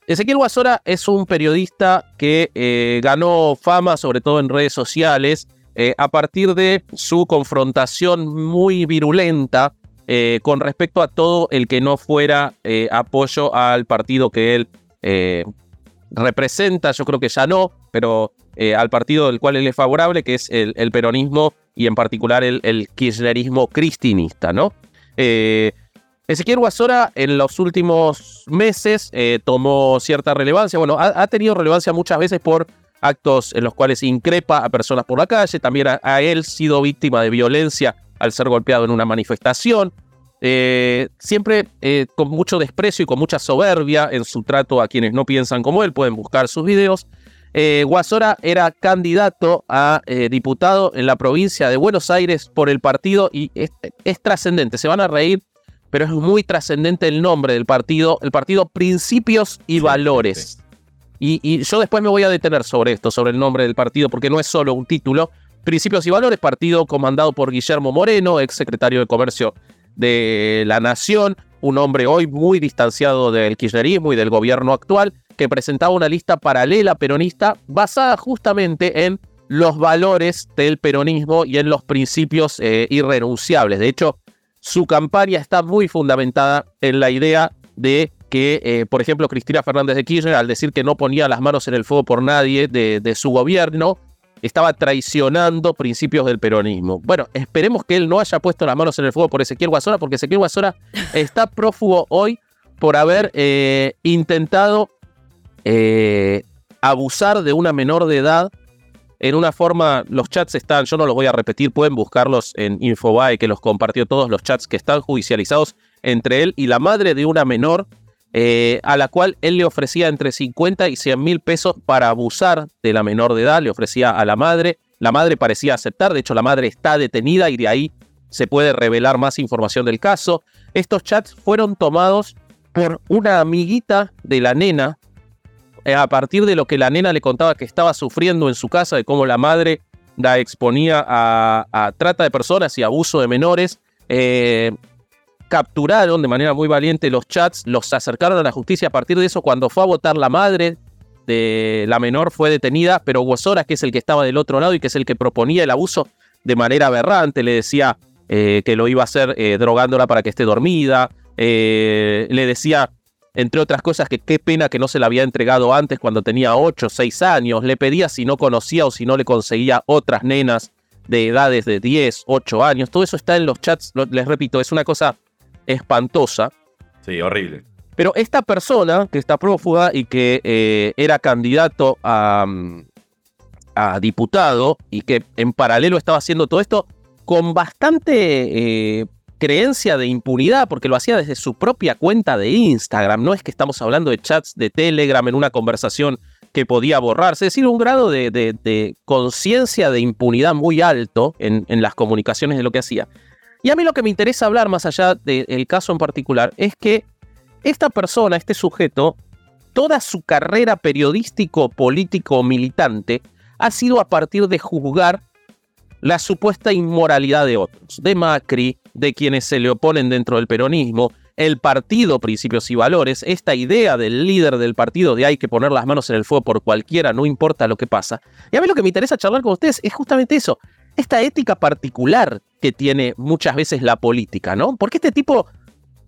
Ezequiel Guasora es un periodista que eh, ganó fama, sobre todo en redes sociales, eh, a partir de su confrontación muy virulenta eh, con respecto a todo el que no fuera apoyo al partido que él representa, yo creo que ya no, pero al partido del cual él es favorable, que es el, peronismo y en particular el, el kirchnerismo cristinista, ¿no? Ezequiel Guasora en los últimos meses eh, tomó cierta relevancia. Bueno, ha, tenido relevancia muchas veces por actos en los cuales increpa a personas por la calle. También ha, él sido víctima de violencia al ser golpeado en una manifestación. Eh, siempre eh, con mucho desprecio y con mucha soberbia en su trato a quienes no piensan como él. Pueden buscar sus videos. Guasora era candidato a diputado en la provincia de Buenos Aires por el partido y es trascendente. Se van a reír pero es muy trascendente el nombre del partido, el partido Principios y Valores. Y, yo después me voy a detener sobre esto, sobre el nombre del partido, porque no es solo un título. Principios y Valores, partido comandado por Guillermo Moreno, ex secretario de Comercio de la Nación, un hombre hoy muy distanciado del kirchnerismo y del gobierno actual, que presentaba una lista paralela peronista basada justamente en los valores del peronismo y en los principios eh, irrenunciables. De hecho, su campaña está muy fundamentada en la idea de que, eh, por ejemplo, Cristina Fernández de Kirchner, al decir que no ponía las manos en el fuego por nadie de, su gobierno, estaba traicionando principios del peronismo. Bueno, esperemos que él no haya puesto las manos en el fuego por Ezequiel Guasora, porque Ezequiel Guasora <laughs> está prófugo hoy por haber eh, intentado eh, abusar de una menor de edad en una forma, los chats están, yo no los voy a repetir, pueden buscarlos en Infobae, que los compartió todos los chats que están judicializados entre él y la madre de una menor, eh, a la cual él le ofrecía entre 50 y 100 mil pesos para abusar de la menor de edad, le ofrecía a la madre, la madre parecía aceptar, de hecho la madre está detenida y de ahí se puede revelar más información del caso. Estos chats fueron tomados por una amiguita de la nena a partir de lo que la nena le contaba que estaba sufriendo en su casa, de cómo la madre la exponía a, trata de personas y abuso de menores, eh, capturaron de manera muy valiente los chats, los acercaron a la justicia. A partir de eso, cuando fue a votar la madre de la menor fue detenida, pero Guasora, que es el que estaba del otro lado y que es el que proponía el abuso de manera aberrante, le decía eh, que lo iba a hacer drogándola para que esté dormida, le decía entre otras cosas que qué pena que no se la había entregado antes cuando tenía 8 o 6 años, le pedía si no conocía o si no le conseguía otras nenas de edades de 10, 8 años, todo eso está en los chats, les repito, es una cosa espantosa. Sí, horrible. Pero esta persona que está prófuga y que eh, era candidato a, a, diputado y que en paralelo estaba haciendo todo esto con bastante eh, creencia de impunidad porque lo hacía desde su propia cuenta de Instagram. No es que estamos hablando de chats de Telegram en una conversación que podía borrarse, es decir, un grado de, conciencia de impunidad muy alto en, las comunicaciones de lo que hacía. Y a mí lo que me interesa hablar, más allá del caso en particular, es que esta persona, este sujeto, toda su carrera periodístico, político, militante, ha sido a partir de juzgar la supuesta inmoralidad de otros, de Macri, de quienes se le oponen dentro del peronismo, el partido Principios y Valores, esta idea del líder del partido de hay que poner las manos en el fuego por cualquiera, no importa lo que pasa. Y a mí lo que me interesa charlar con ustedes es justamente eso, esta ética particular que tiene muchas veces la política, ¿no? Porque este tipo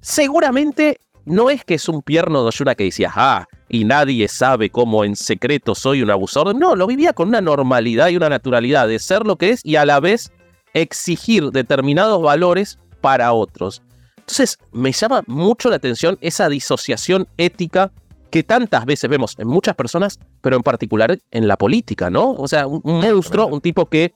seguramente no es que es un pierno de Oyuna que decía, ah, y nadie sabe cómo en secreto soy un abusador. No, lo vivía con una normalidad y una naturalidad de ser lo que es y a la vez exigir determinados valores para otros. Entonces, me llama mucho la atención esa disociación ética que tantas veces vemos en muchas personas, pero en particular en la política, ¿no? O sea, un, monstruo, un tipo que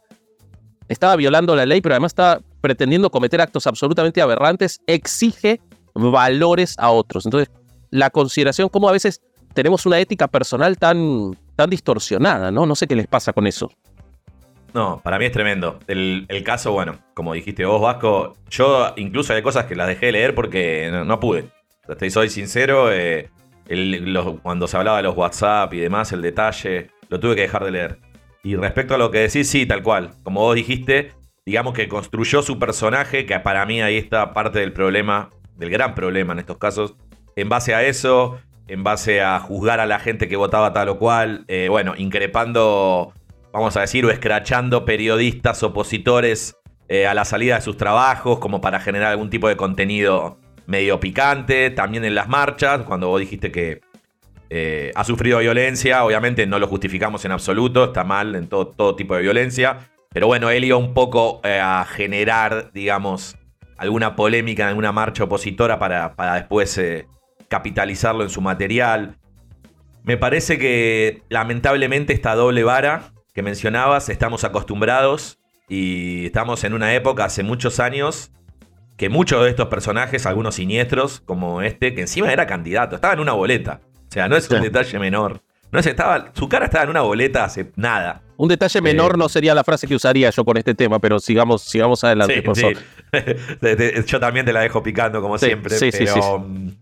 estaba violando la ley, pero además estaba pretendiendo cometer actos absolutamente aberrantes, exige valores a otros. Entonces, la consideración, como a veces tenemos una ética personal tan, tan distorsionada, ¿no? No sé qué les pasa con eso. No, para mí es tremendo. El, caso, bueno, como dijiste vos, Vasco, yo incluso hay cosas que las dejé de leer porque no, pude. Estoy, soy sincero, eh, cuando se hablaba de los WhatsApp y demás, el detalle, lo tuve que dejar de leer. Y respecto a lo que decís, sí, tal cual. Como vos dijiste, digamos que construyó su personaje, que para mí ahí está parte del problema del gran problema en estos casos. En base a eso, en base a juzgar a la gente que votaba tal o cual, eh, bueno, increpando, vamos a decir, o escrachando periodistas opositores eh, a la salida de sus trabajos, como para generar algún tipo de contenido medio picante, también en las marchas, cuando vos dijiste que eh, ha sufrido violencia, obviamente no lo justificamos en absoluto, está mal en todo, tipo de violencia, pero bueno, él iba un poco a generar, digamos, alguna polémica en alguna marcha opositora para, después capitalizarlo en su material. Me parece que lamentablemente esta doble vara que mencionabas, estamos acostumbrados y estamos en una época hace muchos años que muchos de estos personajes, algunos siniestros como este, que encima era candidato, estaba en una boleta. O sea, no es un Sí. detalle menor. No es, estaba, su cara estaba en una boleta hace nada. Un detalle menor Eh, no sería la frase que usaría yo con este tema, pero sigamos, sigamos adelante, Sí, por sí. <laughs> Yo también te la dejo picando, como siempre. sí, sí, pero, sí, sí.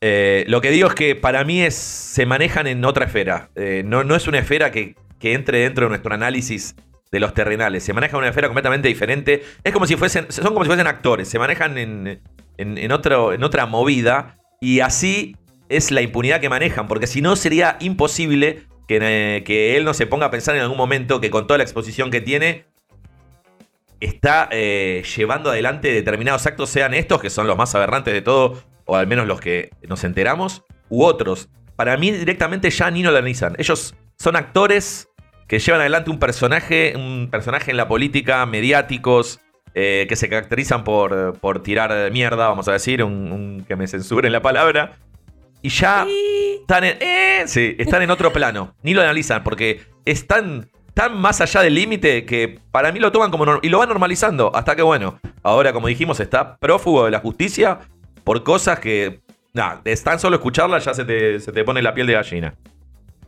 Eh, lo que digo es que para mí es, se manejan en otra esfera. Eh, no, no es una esfera que, que entre dentro de nuestro análisis de los terrenales. Se maneja una esfera completamente diferente. Es como si fuesen, son como si fuesen actores. Se manejan en, en, otro, en otra movida. Y así es la impunidad que manejan. Porque si no, sería imposible que, eh, que él no se ponga a pensar en algún momento que con toda la exposición que tiene, está llevando adelante determinados actos, sean estos, que son los más aberrantes de todo, o al menos los que nos enteramos, u otros. Para mí directamente ya ni lo analizan. Ellos son actores que llevan adelante un personaje, un personaje en la política, mediáticos, eh, que se caracterizan por, por tirar mierda, vamos a decir, un, un- que me censuren la palabra. Y ya están en, eh, sí, están en otro plano. <laughs> Ni lo analizan porque están tan más allá del límite que para mí lo toman como y lo van normalizando. Hasta que, bueno, ahora, como dijimos, está prófugo de la justicia por cosas que, nada, es tan solo escucharlas ya se te, se te pone la piel de gallina.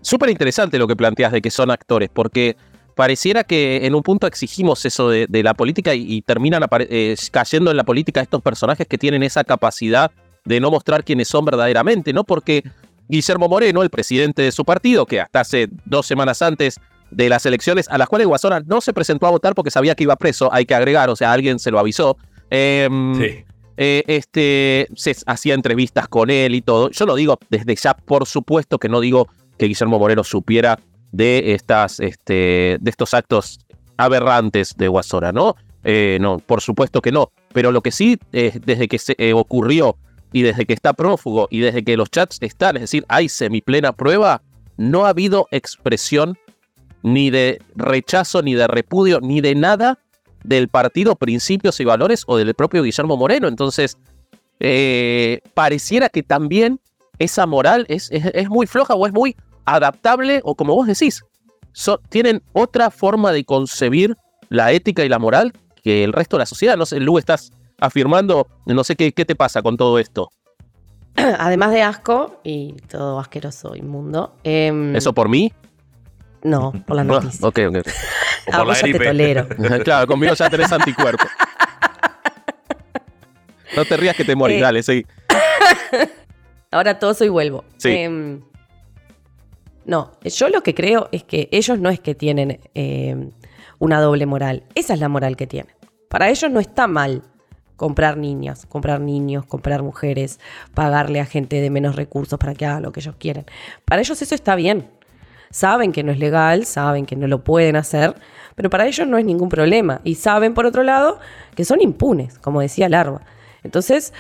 Súper interesante lo que planteas de que son actores, porque pareciera que en un punto exigimos eso de, de la política y, y terminan eh, cayendo en la política estos personajes que tienen esa capacidad de no mostrar quiénes son verdaderamente, ¿no? Porque Guillermo Moreno, el presidente de su partido, que hasta hace dos semanas antes de las elecciones, a las cuales Guasona no se presentó a votar porque sabía que iba preso, hay que agregar, o sea, alguien se lo avisó. Em, Sí. Eh, este, se hacía entrevistas con él y todo. Yo lo digo desde ya, por supuesto que no digo que Guillermo Moreno supiera de estas, este, de estos actos aberrantes de Guasora, ¿no? Eh, no, por supuesto que no. Pero lo que sí, eh, desde que se eh, ocurrió y desde que está prófugo y desde que los chats están, es decir, hay semiplena prueba, no ha habido expresión ni de rechazo, ni de repudio, ni de nada del partido Principios y Valores o del propio Guillermo Moreno. Entonces, eh, pareciera que también esa moral es, es- es muy floja o es muy adaptable, o como vos decís, so- tienen otra forma de concebir la ética y la moral que el resto de la sociedad. No sé, Lu, estás afirmando, no sé qué, qué te pasa con todo esto. <clears throat> Además de asco y todo asqueroso, inmundo. em, ¿Eso por mí? No, por la <laughs> Ah, noticia. ok, ok. O Ah, por la te tolero. <laughs> claro, conmigo ya tenés anticuerpos. No te rías que te morís, Eh, dale, sí. <laughs> Ahora todo soy vuelvo. Sí. Em, no, yo lo que creo es que ellos no es que tienen em, una doble moral. Esa es la moral que tienen. Para ellos no está mal comprar niños, comprar niños, comprar mujeres, pagarle a gente de menos recursos para que haga lo que ellos quieren. Para ellos eso está bien. Saben que no es legal, saben que no lo pueden hacer, pero para ellos no es ningún problema. Y saben, por otro lado, que son impunes, como decía Larva. Entonces,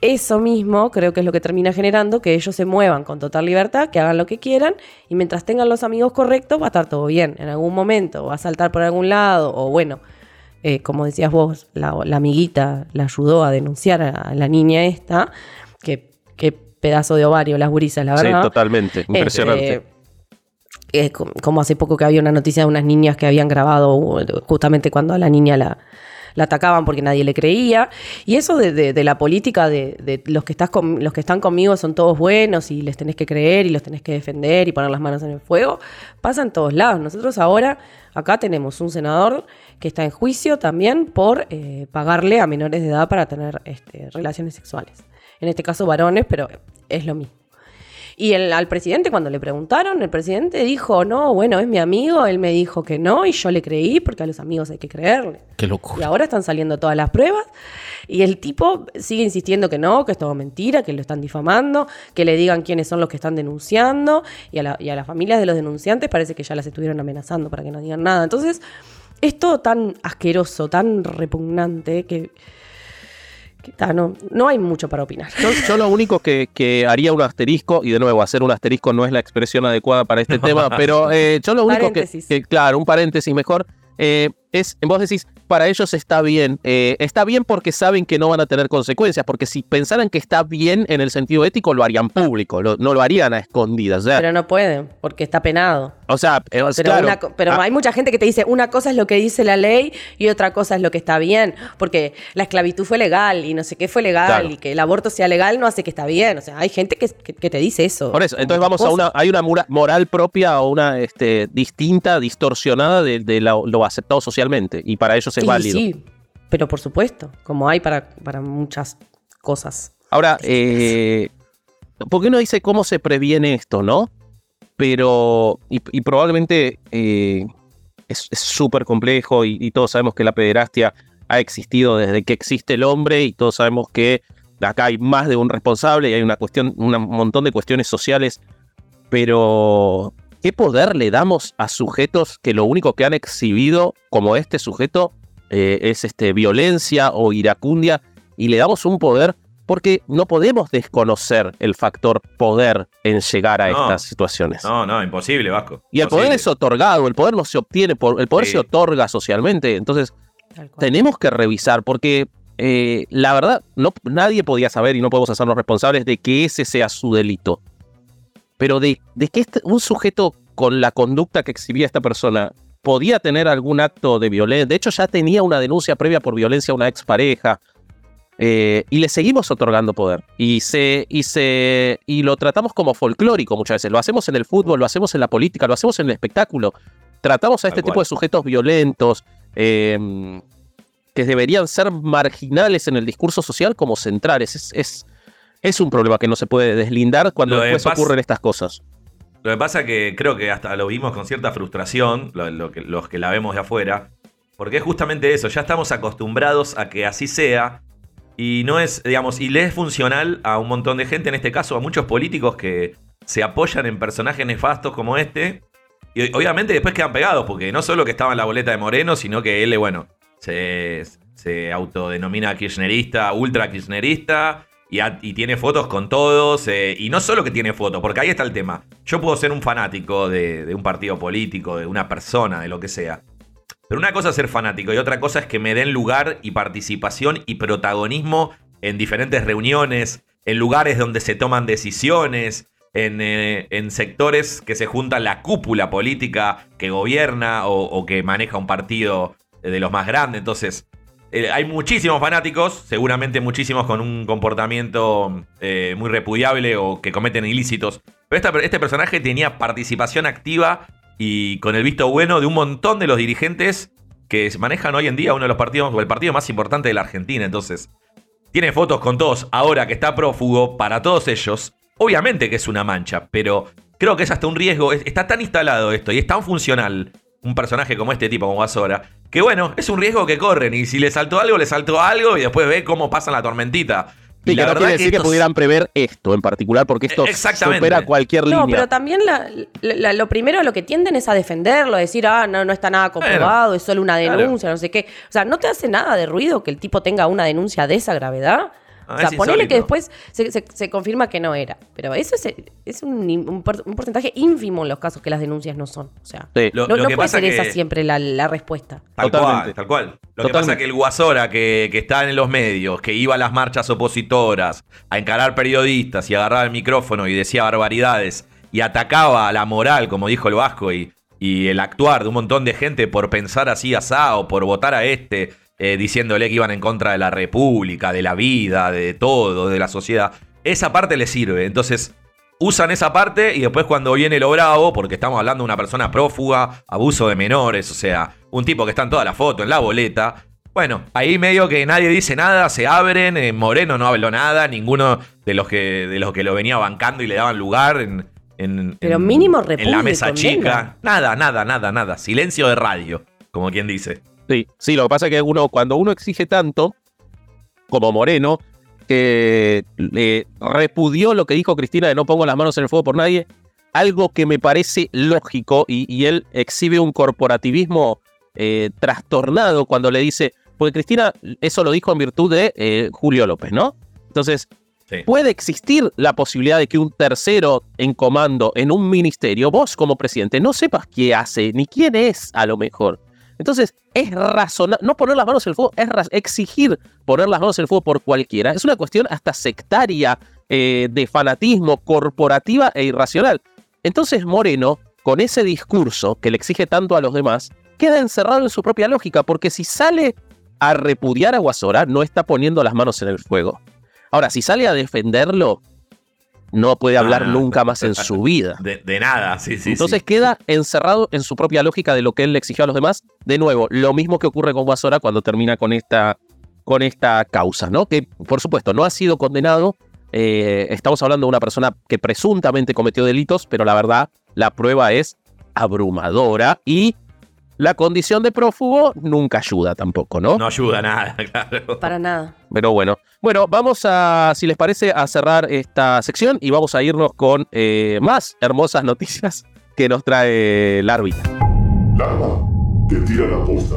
eso mismo creo que es lo que termina generando que ellos se muevan con total libertad, que hagan lo que quieran y mientras tengan los amigos correctos va a estar todo bien. En algún momento va a saltar por algún lado o bueno, eh, como decías vos, la, la amiguita la ayudó a denunciar a la niña esta, que, que pedazo de ovario las gurisas, la Sí, verdad. totalmente. Impresionante. Este, com- como hace poco que había una noticia de unas niñas que habían grabado uh, justamente cuando a la niña la, la atacaban porque nadie le creía. Y eso de, de- de la política de, de los, que estás con- los que están conmigo son todos buenos y les tenés que creer y los tenés que defender y poner las manos en el fuego, pasa en todos lados. Nosotros ahora acá tenemos un senador que está en juicio también por eh, pagarle a menores de edad para tener este, relaciones sexuales. En este caso varones, pero es lo mismo. Y el- al presidente, cuando le preguntaron, el presidente dijo, no, bueno, es mi amigo, él me dijo que no, y yo le creí, porque a los amigos hay que creerle. Qué Y locura. ahora están saliendo todas las pruebas y el tipo sigue insistiendo que no, que es todo mentira, que lo están difamando, que le digan quiénes son los que están denunciando y a, la- y a las familias de los denunciantes parece que ya las estuvieron amenazando para que no digan nada. Entonces, es todo tan asqueroso, tan repugnante que, ta, no, no hay mucho para opinar. Yo, yo lo único que, que haría un asterisco, y de nuevo, hacer un asterisco no es la expresión adecuada para este <laughs> tema, pero eh, yo lo único que, Paréntesis. que- claro, un paréntesis mejor, eh, es, vos decís, para ellos está bien. Eh, está bien porque saben que no van a tener consecuencias, porque si pensaran que está bien en el sentido ético, lo harían público, lo- no lo harían a escondidas. O sea, Pero no pueden, porque está penado. O sea, eh, Pero, claro, una co- pero ah, hay mucha gente que te dice una cosa es lo que dice la ley y otra cosa es lo que está bien, porque la esclavitud fue legal y no sé qué fue legal Claro. y que el aborto sea legal no hace que está bien. O sea, hay gente que, que- que te dice eso. Por eso, entonces vamos a una, hay una mura- moral propia o una este, distinta, distorsionada de, de lo, lo aceptado socialmente, y para ellos es Sí, válido. Sí, pero por supuesto, como hay para, para muchas cosas. Ahora, eh, ¿por qué no dice cómo se previene esto, no? Pero, y, probablemente eh, es súper complejo y, todos sabemos que la pederastia ha existido desde que existe el hombre y todos sabemos que acá hay más de un responsable y hay una cuestión, un montón de cuestiones sociales, pero ¿qué poder le damos a sujetos que lo único que han exhibido como este sujeto eh, es este, violencia o iracundia y le damos un poder porque no podemos desconocer el factor poder en llegar a No. estas situaciones. No, no, imposible, Vasco. Y el poder es otorgado, el poder no se obtiene, por- el poder Sí. se otorga socialmente. Entonces, tenemos que revisar, porque eh, la verdad, no, nadie podía saber y no podemos hacernos responsables de que ese sea su delito. Pero de, de que este- un sujeto con la conducta que exhibía esta persona podía tener algún acto de violencia. De hecho, ya tenía una denuncia previa por violencia a una expareja. Eh, y le seguimos otorgando poder. Y, se, y, se, y lo tratamos como folclórico muchas veces. Lo hacemos en el fútbol, lo hacemos en la política, lo hacemos en el espectáculo. Tratamos a este tipo de sujetos violentos, eh, que deberían ser marginales en el discurso social como centrales. Es, es, es un problema que no se puede deslindar cuando de después paz- ocurren estas cosas. Lo que pasa que creo que hasta lo vimos con cierta frustración, lo- lo que- los que la vemos de afuera, porque es justamente eso, ya estamos acostumbrados a que así sea, y no es, digamos, y le es funcional a un montón de gente, en este caso a muchos políticos que se apoyan en personajes nefastos como este, y obviamente después quedan pegados, porque no solo que estaba en la boleta de Moreno, sino que él, bueno, se, se autodenomina kirchnerista, ultra kirchnerista, y, tiene fotos con todos. eh, y no solo que tiene fotos, porque ahí está el tema. Yo puedo ser un fanático de, de un partido político, de una persona, de lo que sea. Pero una cosa es ser fanático y otra cosa es que me den lugar y participación y protagonismo en diferentes reuniones, en lugares donde se toman decisiones, en, eh, sectores que se juntan la cúpula política que gobierna o, que maneja un partido de los más grandes. Entonces, eh, hay muchísimos fanáticos, seguramente muchísimos con un comportamiento eh, muy repudiable o que cometen ilícitos. Pero este personaje tenía participación activa y con el visto bueno de un montón de los dirigentes que manejan hoy en día uno de los partidos, el partido más importante de la Argentina. Entonces, tiene fotos con todos ahora que está prófugo para todos ellos. Obviamente que es una mancha, pero creo que es hasta un riesgo. Es- Está tan instalado esto y es tan funcional un personaje como este tipo, como Basora, que bueno, es un riesgo que corren. Y si le saltó algo, le saltó algo y después ve cómo pasa la tormentita. Sí, que no quiere decir que estos- pudieran prever esto en particular, porque esto Eh, supera cualquier No, línea. pero también la- la- la- lo primero a lo que tienden es a defenderlo, a decir, ah, no, no está nada comprobado, es solo una claro. denuncia, no sé qué. O sea, ¿no te hace nada de ruido que el tipo tenga una denuncia de esa gravedad? Ah, o sea, ponele que después se, se- se confirma que no era. Pero eso es, es un, un por- un porcentaje ínfimo en los casos que las denuncias no son. O sea, Sí. Lo- no, lo no que puede pasa ser esa siempre la, la respuesta. Tal Totalmente. cual, tal cual. Lo que pasa es que el Guasora, que, que está en los medios, que iba a las marchas opositoras, a encarar periodistas y agarraba el micrófono y decía barbaridades y atacaba a la moral, como dijo el Vasco, y, y el actuar de un montón de gente por pensar así asado, por votar a este, eh, diciéndole que iban en contra de la república, de la vida, de todo, de la sociedad. Esa parte le sirve. Entonces, usan esa parte y después cuando viene lo bravo, porque estamos hablando de una persona prófuga, abuso de menores, o sea, un tipo que está en toda la foto, en la boleta, Bueno, ahí medio que nadie dice nada, se abren, eh, Moreno no habló nada, ninguno de los que, de los que lo venía bancando y le daban lugar en, en- Pero en- mínimo en la mesa condena. chica. Nada, nada, nada, nada. Silencio de radio, como quien dice. Sí, sí, lo que pasa es que uno, cuando uno exige tanto, como Moreno, que le repudió lo que dijo Cristina de no pongo las manos en el fuego por nadie, algo que me parece lógico y, y él exhibe un corporativismo eh, trastornado cuando le dice, porque Cristina eso lo dijo en virtud de eh, Julio López, ¿no? Entonces, Sí. puede existir la posibilidad de que un tercero en comando en un ministerio, vos como presidente, no sepas qué hace ni quién es a lo mejor. Entonces, es razonable, no poner las manos en el fuego, es exigir poner las manos en el fuego por cualquiera. Es una cuestión hasta sectaria, eh, de fanatismo, corporativa e irracional. Entonces, Moreno, con ese discurso que le exige tanto a los demás, queda encerrado en su propia lógica, porque si sale a repudiar a Guasora, no está poniendo las manos en el fuego. Ahora, si sale a defenderlo, no puede hablar Ah, nunca más en su vida. De, de nada, sí, sí. Entonces sí. queda encerrado en su propia lógica de lo que él le exigió a los demás. De nuevo, lo mismo que ocurre con Guasora cuando termina con esta, con esta causa, ¿no? Que, por supuesto, no ha sido condenado. Eh, estamos hablando de una persona que presuntamente cometió delitos, pero la verdad, la prueba es abrumadora y la condición de prófugo nunca ayuda tampoco, ¿no? No ayuda a nada, <laughs> claro. Para nada. Pero bueno, bueno, vamos a, si les parece, a cerrar esta sección y vamos a irnos con eh, más hermosas noticias que nos trae la árbitra. Larva, te tira la posta.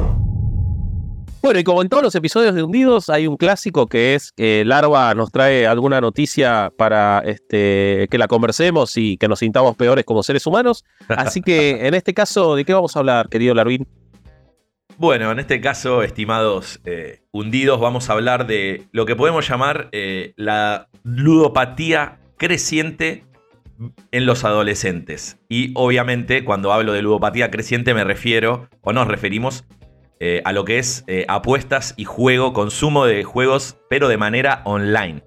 Bueno, y como en todos los episodios de Hundidos, hay un clásico que es que Larva nos trae alguna noticia para este, que la conversemos y que nos sintamos peores como seres humanos. Así que <laughs> en este caso, ¿de qué vamos a hablar, querido Larvin? Bueno, en este caso, estimados eh, hundidos, vamos a hablar de lo que podemos llamar eh, la ludopatía creciente en los adolescentes. Y obviamente, cuando hablo de ludopatía creciente, me refiero, o nos referimos, eh, a lo que es eh, apuestas y juego, consumo de juegos, pero de manera online.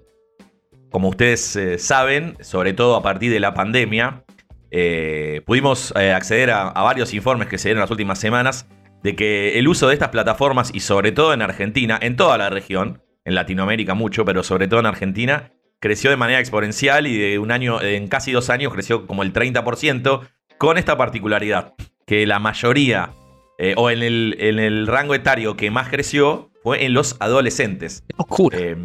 Como ustedes eh, saben, sobre todo a partir de la pandemia, pudimos acceder a, a varios informes que se dieron las últimas semanas de que el uso de estas plataformas, y sobre todo en Argentina, en toda la región, en Latinoamérica mucho, pero sobre todo en Argentina, creció de manera exponencial y de un año, en casi dos años, creció como el 30%, con esta particularidad, que la mayoría, eh, o en el, en el rango etario que más creció, fue en los adolescentes. Qué locura. Eh,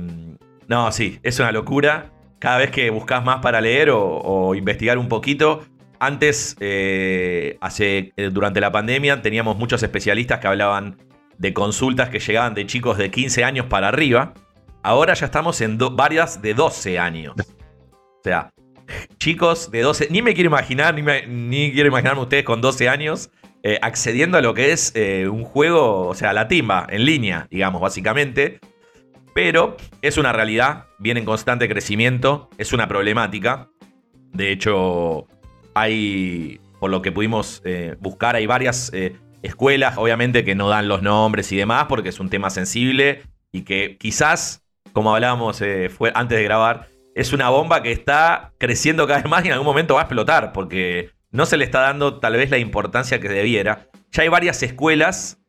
no, sí, es una locura. Cada vez que buscas más para leer o, o investigar un poquito. Antes, eh, hace, durante la pandemia, teníamos muchos especialistas que hablaban de consultas que llegaban de chicos de 15 años para arriba. Ahora ya estamos en do- varias de 12 años. O sea, chicos de 12, ni me quiero imaginar, ni, me- ni quiero imaginarme ustedes con 12 años eh, accediendo a lo que es eh, un juego, o sea, la timba, en línea, digamos, básicamente. Pero es una realidad, viene en constante crecimiento, es una problemática. De hecho, hay, por lo que pudimos eh, buscar, hay varias escuelas, obviamente, que no dan los nombres y demás, porque es un tema sensible y que quizás, como hablábamos fue, antes de grabar, es una bomba que está creciendo cada vez más y en algún momento va a explotar, porque no se le está dando tal vez la importancia que debiera. Ya hay varias escuelas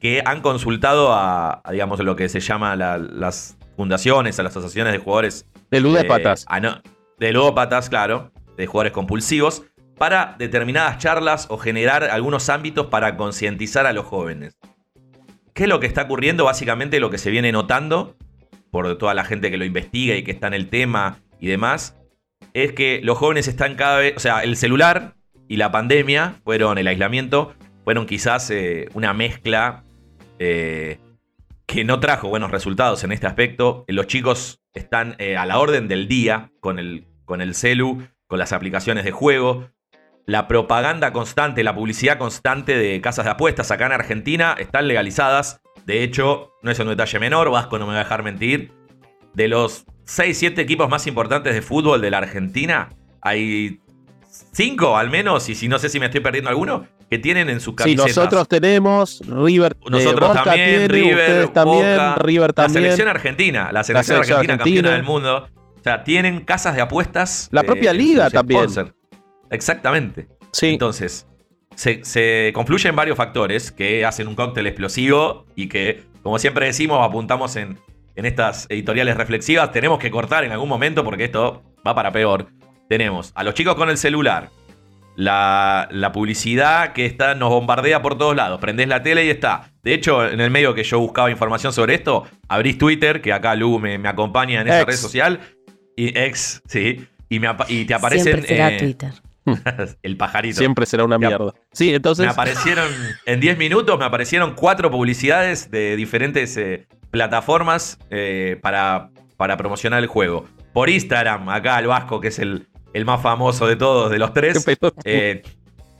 que han consultado a, a, digamos, lo que se llama la- las fundaciones, a las asociaciones de jugadores De ludópatas. eh, ah, no, de ludópatas, claro, de jugadores compulsivos, para determinadas charlas o generar algunos ámbitos para concientizar a los jóvenes. ¿Qué es lo que está ocurriendo? Básicamente lo que se viene notando por toda la gente que lo investiga y que está en el tema y demás, es que los jóvenes están cada vez, o sea, el celular y la pandemia fueron el aislamiento, fueron quizás eh, una mezcla eh, que no trajo buenos resultados en este aspecto. Los chicos están eh, a la orden del día con el, con el celu, con las aplicaciones de juego. La propaganda constante, la publicidad constante de casas de apuestas acá en Argentina están legalizadas. De hecho, no es un detalle menor, Vasco no me va a dejar mentir. De los 6, 7 equipos más importantes de fútbol de la Argentina, hay 5 al menos, y si no sé si me estoy perdiendo alguno, que tienen en sus Sí, camisetas. nosotros tenemos River. eh, Nosotros Boca también, tiene, River, también, Boca, River La también. selección argentina, la selección, selección argentina, argentina. campeona del mundo. O sea, tienen casas de apuestas. La propia en liga también. Exactamente. Sí, Entonces, se, se confluyen varios factores que hacen un cóctel explosivo y que como siempre decimos, apuntamos en, en estas editoriales reflexivas, tenemos que cortar en algún momento porque esto va para peor. Tenemos a los chicos con el celular, la, la, publicidad que está, nos bombardea por todos lados. Prendés la tele y está. De hecho, en el medio que yo buscaba información sobre esto, abrís Twitter, que acá Lu me, me acompaña en esa Ex. red social. Y ex, sí. Y, me y te aparecen. Siempre será eh, Twitter. <laughs> el pajarito. Siempre será una mierda. Sí, entonces. Me aparecieron, en 10 minutos me aparecieron cuatro publicidades de diferentes eh, plataformas eh, para, para promocionar el juego. Por Instagram, acá el Vasco, que es el, el más famoso de todos, de los tres. Eh,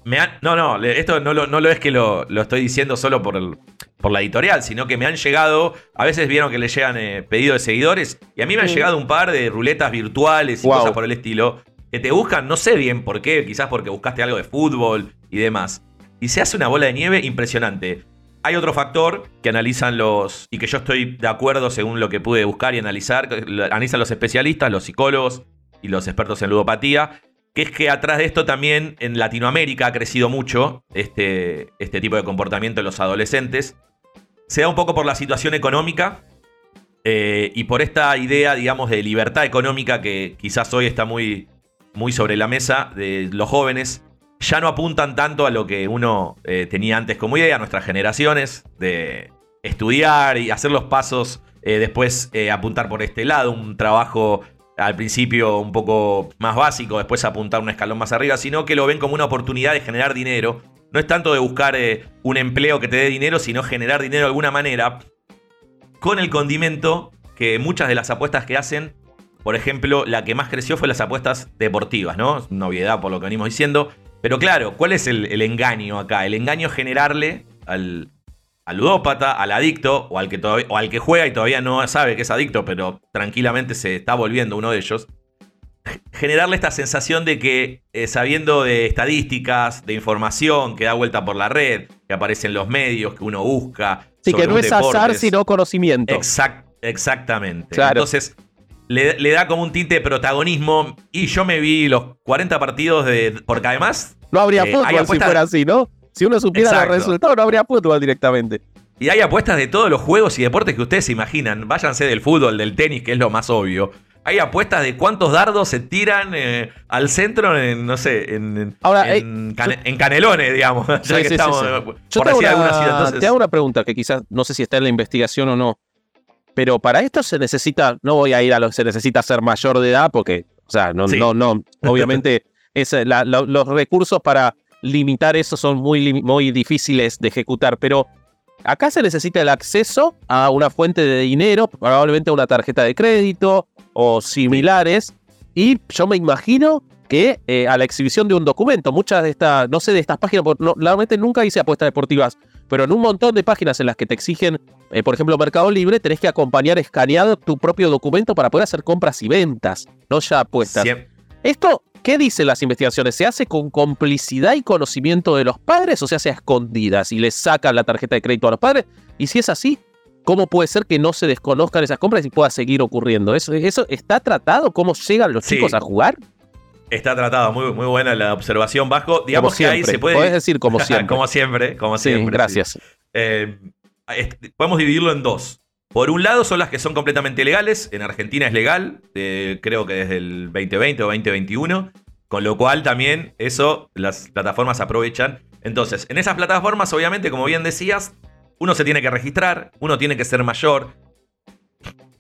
me han- no, no, esto no lo, no lo es que lo, lo estoy diciendo solo por, el- por la editorial, sino que me han llegado, a veces vieron que le llegan eh, pedidos de seguidores, y a mí me han llegado un par de ruletas virtuales y Wow. cosas por el estilo, que te buscan, no sé bien por qué, quizás porque buscaste algo de fútbol y demás. Y se hace una bola de nieve impresionante. Hay otro factor que analizan los, y que yo estoy de acuerdo según lo que pude buscar y analizar, analizan los especialistas, los psicólogos y los expertos en ludopatía, que es que atrás de esto también en Latinoamérica ha crecido mucho este, este tipo de comportamiento en los adolescentes. Se da un poco por la situación económica eh, y por esta idea, digamos, de libertad económica que quizás hoy está muy, muy sobre la mesa de los jóvenes. Ya no apuntan tanto a lo que uno eh, tenía antes como idea, nuestras generaciones, de estudiar y hacer los pasos, eh, después eh, apuntar por este lado, un trabajo al principio un poco más básico, después apuntar un escalón más arriba, sino que lo ven como una oportunidad de generar dinero. No es tanto de buscar un empleo que te dé dinero, sino generar dinero de alguna manera, con el condimento que muchas de las apuestas que hacen, por ejemplo, la que más creció fue las apuestas deportivas, ¿no? Novedad por lo que venimos diciendo. Pero claro, ¿cuál es el, el engaño acá? El engaño es generarle al, al ludópata, al adicto, o al, que todavía, o al que juega y todavía no sabe que es adicto, pero tranquilamente se está volviendo uno de ellos. Generarle esta sensación de que, eh, sabiendo de estadísticas, de información que da vuelta por la red, que aparece en los medios, que uno busca. sí, que no es azar, sino conocimiento. Exact- exactamente. Claro. Entonces, le, le da como un tinte de protagonismo. Y yo me vi los 40 partidos de. Porque además. no habría eh, fútbol si fuera así, ¿no? Si uno supiera Exacto. los resultados, no habría fútbol directamente. Y hay apuestas de todos los juegos y deportes que ustedes se imaginan. Váyanse del fútbol, del tenis, que es lo más obvio. Hay apuestas de cuántos dardos se tiran eh, al centro en, no sé, en, en- Ahora, en, cane- en canelones, digamos. <laughs> ya Sí, que sí, estamos sí. eh, Yo por hago, decir una, alguna ciudad. Entonces, te hago una pregunta que quizás no sé si está en la investigación o no. Pero para esto se necesita, no voy a ir a lo que se necesita ser mayor de edad, porque, o sea, no, Sí. no, no, obviamente <laughs> es, la- la- los recursos para limitar eso son muy, muy difíciles de ejecutar, pero acá se necesita el acceso a una fuente de dinero, probablemente a una tarjeta de crédito o similares, y yo me imagino que eh, a la exhibición de un documento, muchas de estas, no sé de estas páginas, porque no, realmente nunca hice apuestas deportivas, pero en un montón de páginas en las que te exigen, eh, por ejemplo, Mercado Libre, tenés que acompañar escaneado tu propio documento para poder hacer compras y ventas, no ya apuestas. Esto, ¿qué dicen las investigaciones? ¿Se hace con complicidad y conocimiento de los padres o se hace a escondidas y les sacan la tarjeta de crédito a los padres? Y si es así, ¿cómo puede ser que no se desconozcan esas compras y pueda seguir ocurriendo? ¿Eso, eso está tratado? ¿Cómo llegan los Sí. chicos a jugar? Está tratado, muy, muy buena la observación bajo. Digamos que ahí se puede. Podés decir como <laughs> siempre. como siempre, como sí, siempre. sí. gracias. Eh, podemos dividirlo en dos. Por un lado son las que son completamente legales. En Argentina es legal, eh, creo que desde el 2020 o 2021. Con lo cual también eso las plataformas aprovechan. Entonces, en esas plataformas, obviamente, como bien decías, uno se tiene que registrar, uno tiene que ser mayor.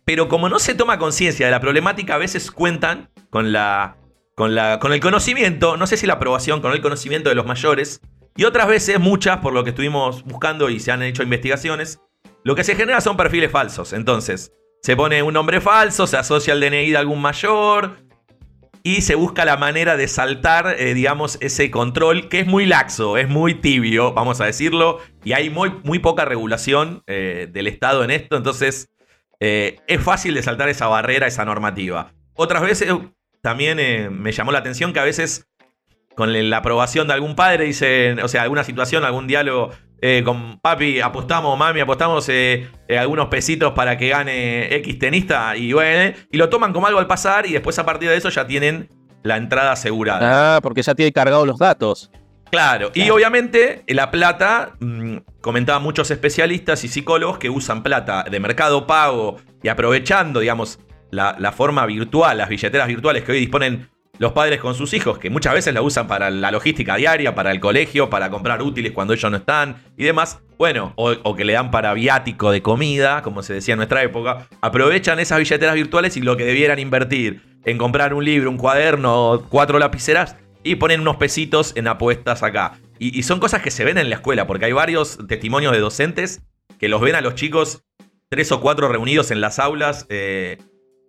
Pero como no se toma conciencia de la problemática, a veces cuentan con la, con la. con el conocimiento, no sé si la aprobación, con el conocimiento de los mayores. Y otras veces, muchas, por lo que estuvimos buscando y se han hecho investigaciones, lo que se genera son perfiles falsos. Entonces, se pone un nombre falso, se asocia al DNI de algún mayor y se busca la manera de saltar, eh, digamos, ese control que es muy laxo, es muy tibio, vamos a decirlo, y hay muy, muy poca regulación eh, del Estado en esto, entonces eh, es fácil de saltar esa barrera, esa normativa. Otras veces también eh, me llamó la atención que a veces con la aprobación de algún padre dicen, o sea, alguna situación, algún diálogo eh, con papi, apostamos, mami, apostamos eh, algunos pesitos para que gane X tenista y bueno, y lo toman como algo al pasar y después a partir de eso ya tienen la entrada asegurada. Ah, porque ya tiene cargados los datos. Claro, y obviamente la plata, mm, comentaban muchos especialistas y psicólogos que usan plata de mercado pago y aprovechando, digamos, la, forma virtual, las billeteras virtuales que hoy disponen los padres con sus hijos, que muchas veces la usan para la logística diaria, para el colegio, para comprar útiles cuando ellos no están y demás. Bueno, o, que le dan para viático de comida, como se decía en nuestra época, aprovechan esas billeteras virtuales y lo que debieran invertir en comprar un libro, un cuaderno, cuatro lapiceras, y ponen unos pesitos en apuestas acá. Y, y son cosas que se ven en la escuela, porque hay varios testimonios de docentes que los ven a los chicos tres o cuatro reunidos en las aulas, eh,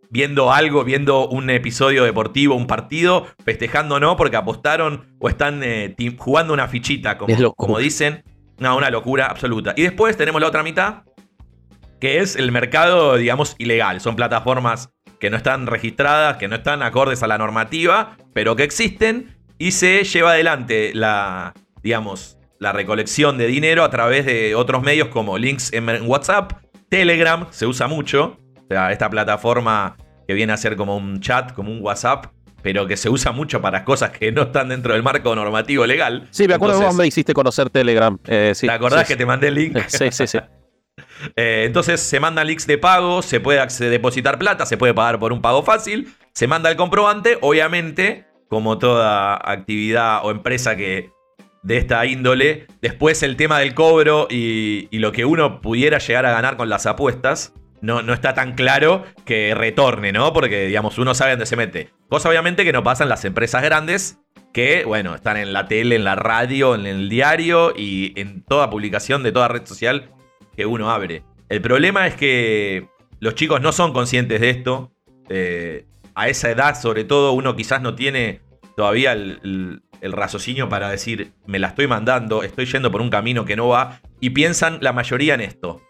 viendo algo, viendo un episodio deportivo, un partido, festejando no, porque apostaron o están eh, jugando una fichita, como, dicen. No, una locura absoluta. Y después tenemos la otra mitad, que es el mercado, digamos, ilegal. Son plataformas que no están registradas, que no están acordes a la normativa, pero que existen y se lleva adelante la, digamos, la recolección de dinero a través de otros medios como links en WhatsApp, Telegram, se usa mucho, o sea, esta plataforma que viene a ser como un chat, como un WhatsApp, pero que se usa mucho para cosas que no están dentro del marco normativo legal. Sí, me acuerdo que vos Entonces, me hiciste conocer Telegram. eh, sí, ¿Te acordás sí, que te mandé el link? <laughs> Sí, sí, sí. <laughs> Eh, entonces se mandan links de pago, se puede depositar plata, se puede pagar por un pago fácil, se manda el comprobante, obviamente, como toda actividad o empresa que de esta índole, después el tema del cobro y, y lo que uno pudiera llegar a ganar con las apuestas, no, no está tan claro que retorne, ¿no? Porque, digamos, uno sabe dónde se mete. Cosa obviamente que no pasa en las empresas grandes, que, bueno, están en la tele, en la radio, en el diario y en toda publicación de toda red social que uno abre. El problema es que los chicos no son conscientes de esto. Eh, a esa edad, sobre todo, uno quizás no tiene todavía el, el- el raciocinio para decir, me la estoy mandando, estoy yendo por un camino que no va. Y piensan la mayoría en esto.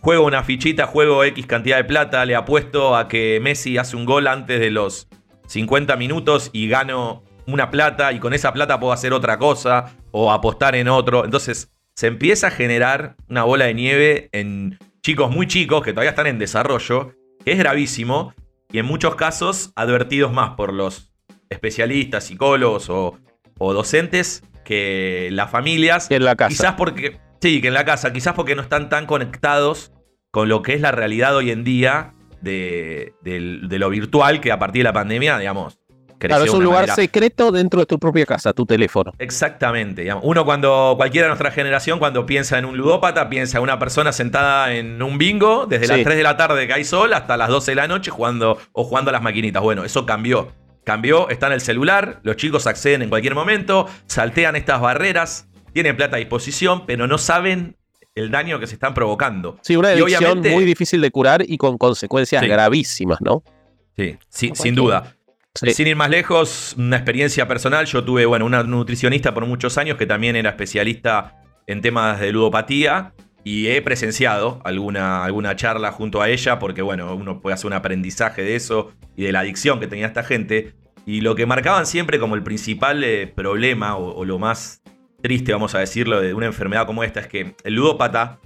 Juego una fichita, juego X cantidad de plata, le apuesto a que Messi hace un gol antes de los 50 minutos y gano una plata y con esa plata puedo hacer otra cosa o apostar en otro. Entonces se empieza a generar una bola de nieve en chicos muy chicos que todavía están en desarrollo, que es gravísimo y en muchos casos advertidos más por los especialistas, psicólogos o, o docentes que las familias. En la casa. Quizás porque. Sí, que en la casa. Quizás porque no están tan conectados con lo que es la realidad hoy en día de, de lo virtual que a partir de la pandemia, digamos. creció Claro, es un lugar manera- secreto dentro de tu propia casa, tu teléfono. Exactamente. digamos. Uno cuando, cualquiera de nuestra generación, cuando piensa en un ludópata, piensa en una persona sentada en un bingo desde Sí. las 3 de la tarde que hay sol hasta las 12 de la noche jugando o jugando a las maquinitas. Bueno, eso cambió. Cambió, está en el celular, los chicos acceden en cualquier momento, saltean estas barreras, tienen plata a disposición, pero no saben el daño que se están provocando. Sí, una adicción muy difícil de curar y con consecuencias Sí. gravísimas, ¿no? Sí, sin duda. Sí. Sin ir más lejos, una experiencia personal. Yo tuve, bueno, una nutricionista por muchos años que también era especialista en temas de ludopatía y he presenciado alguna, alguna charla junto a ella porque, bueno, uno puede hacer un aprendizaje de eso y de la adicción que tenía esta gente. Y lo que marcaban siempre como el principal eh, problema o, lo más triste, vamos a decirlo, de una enfermedad como esta es que el ludópata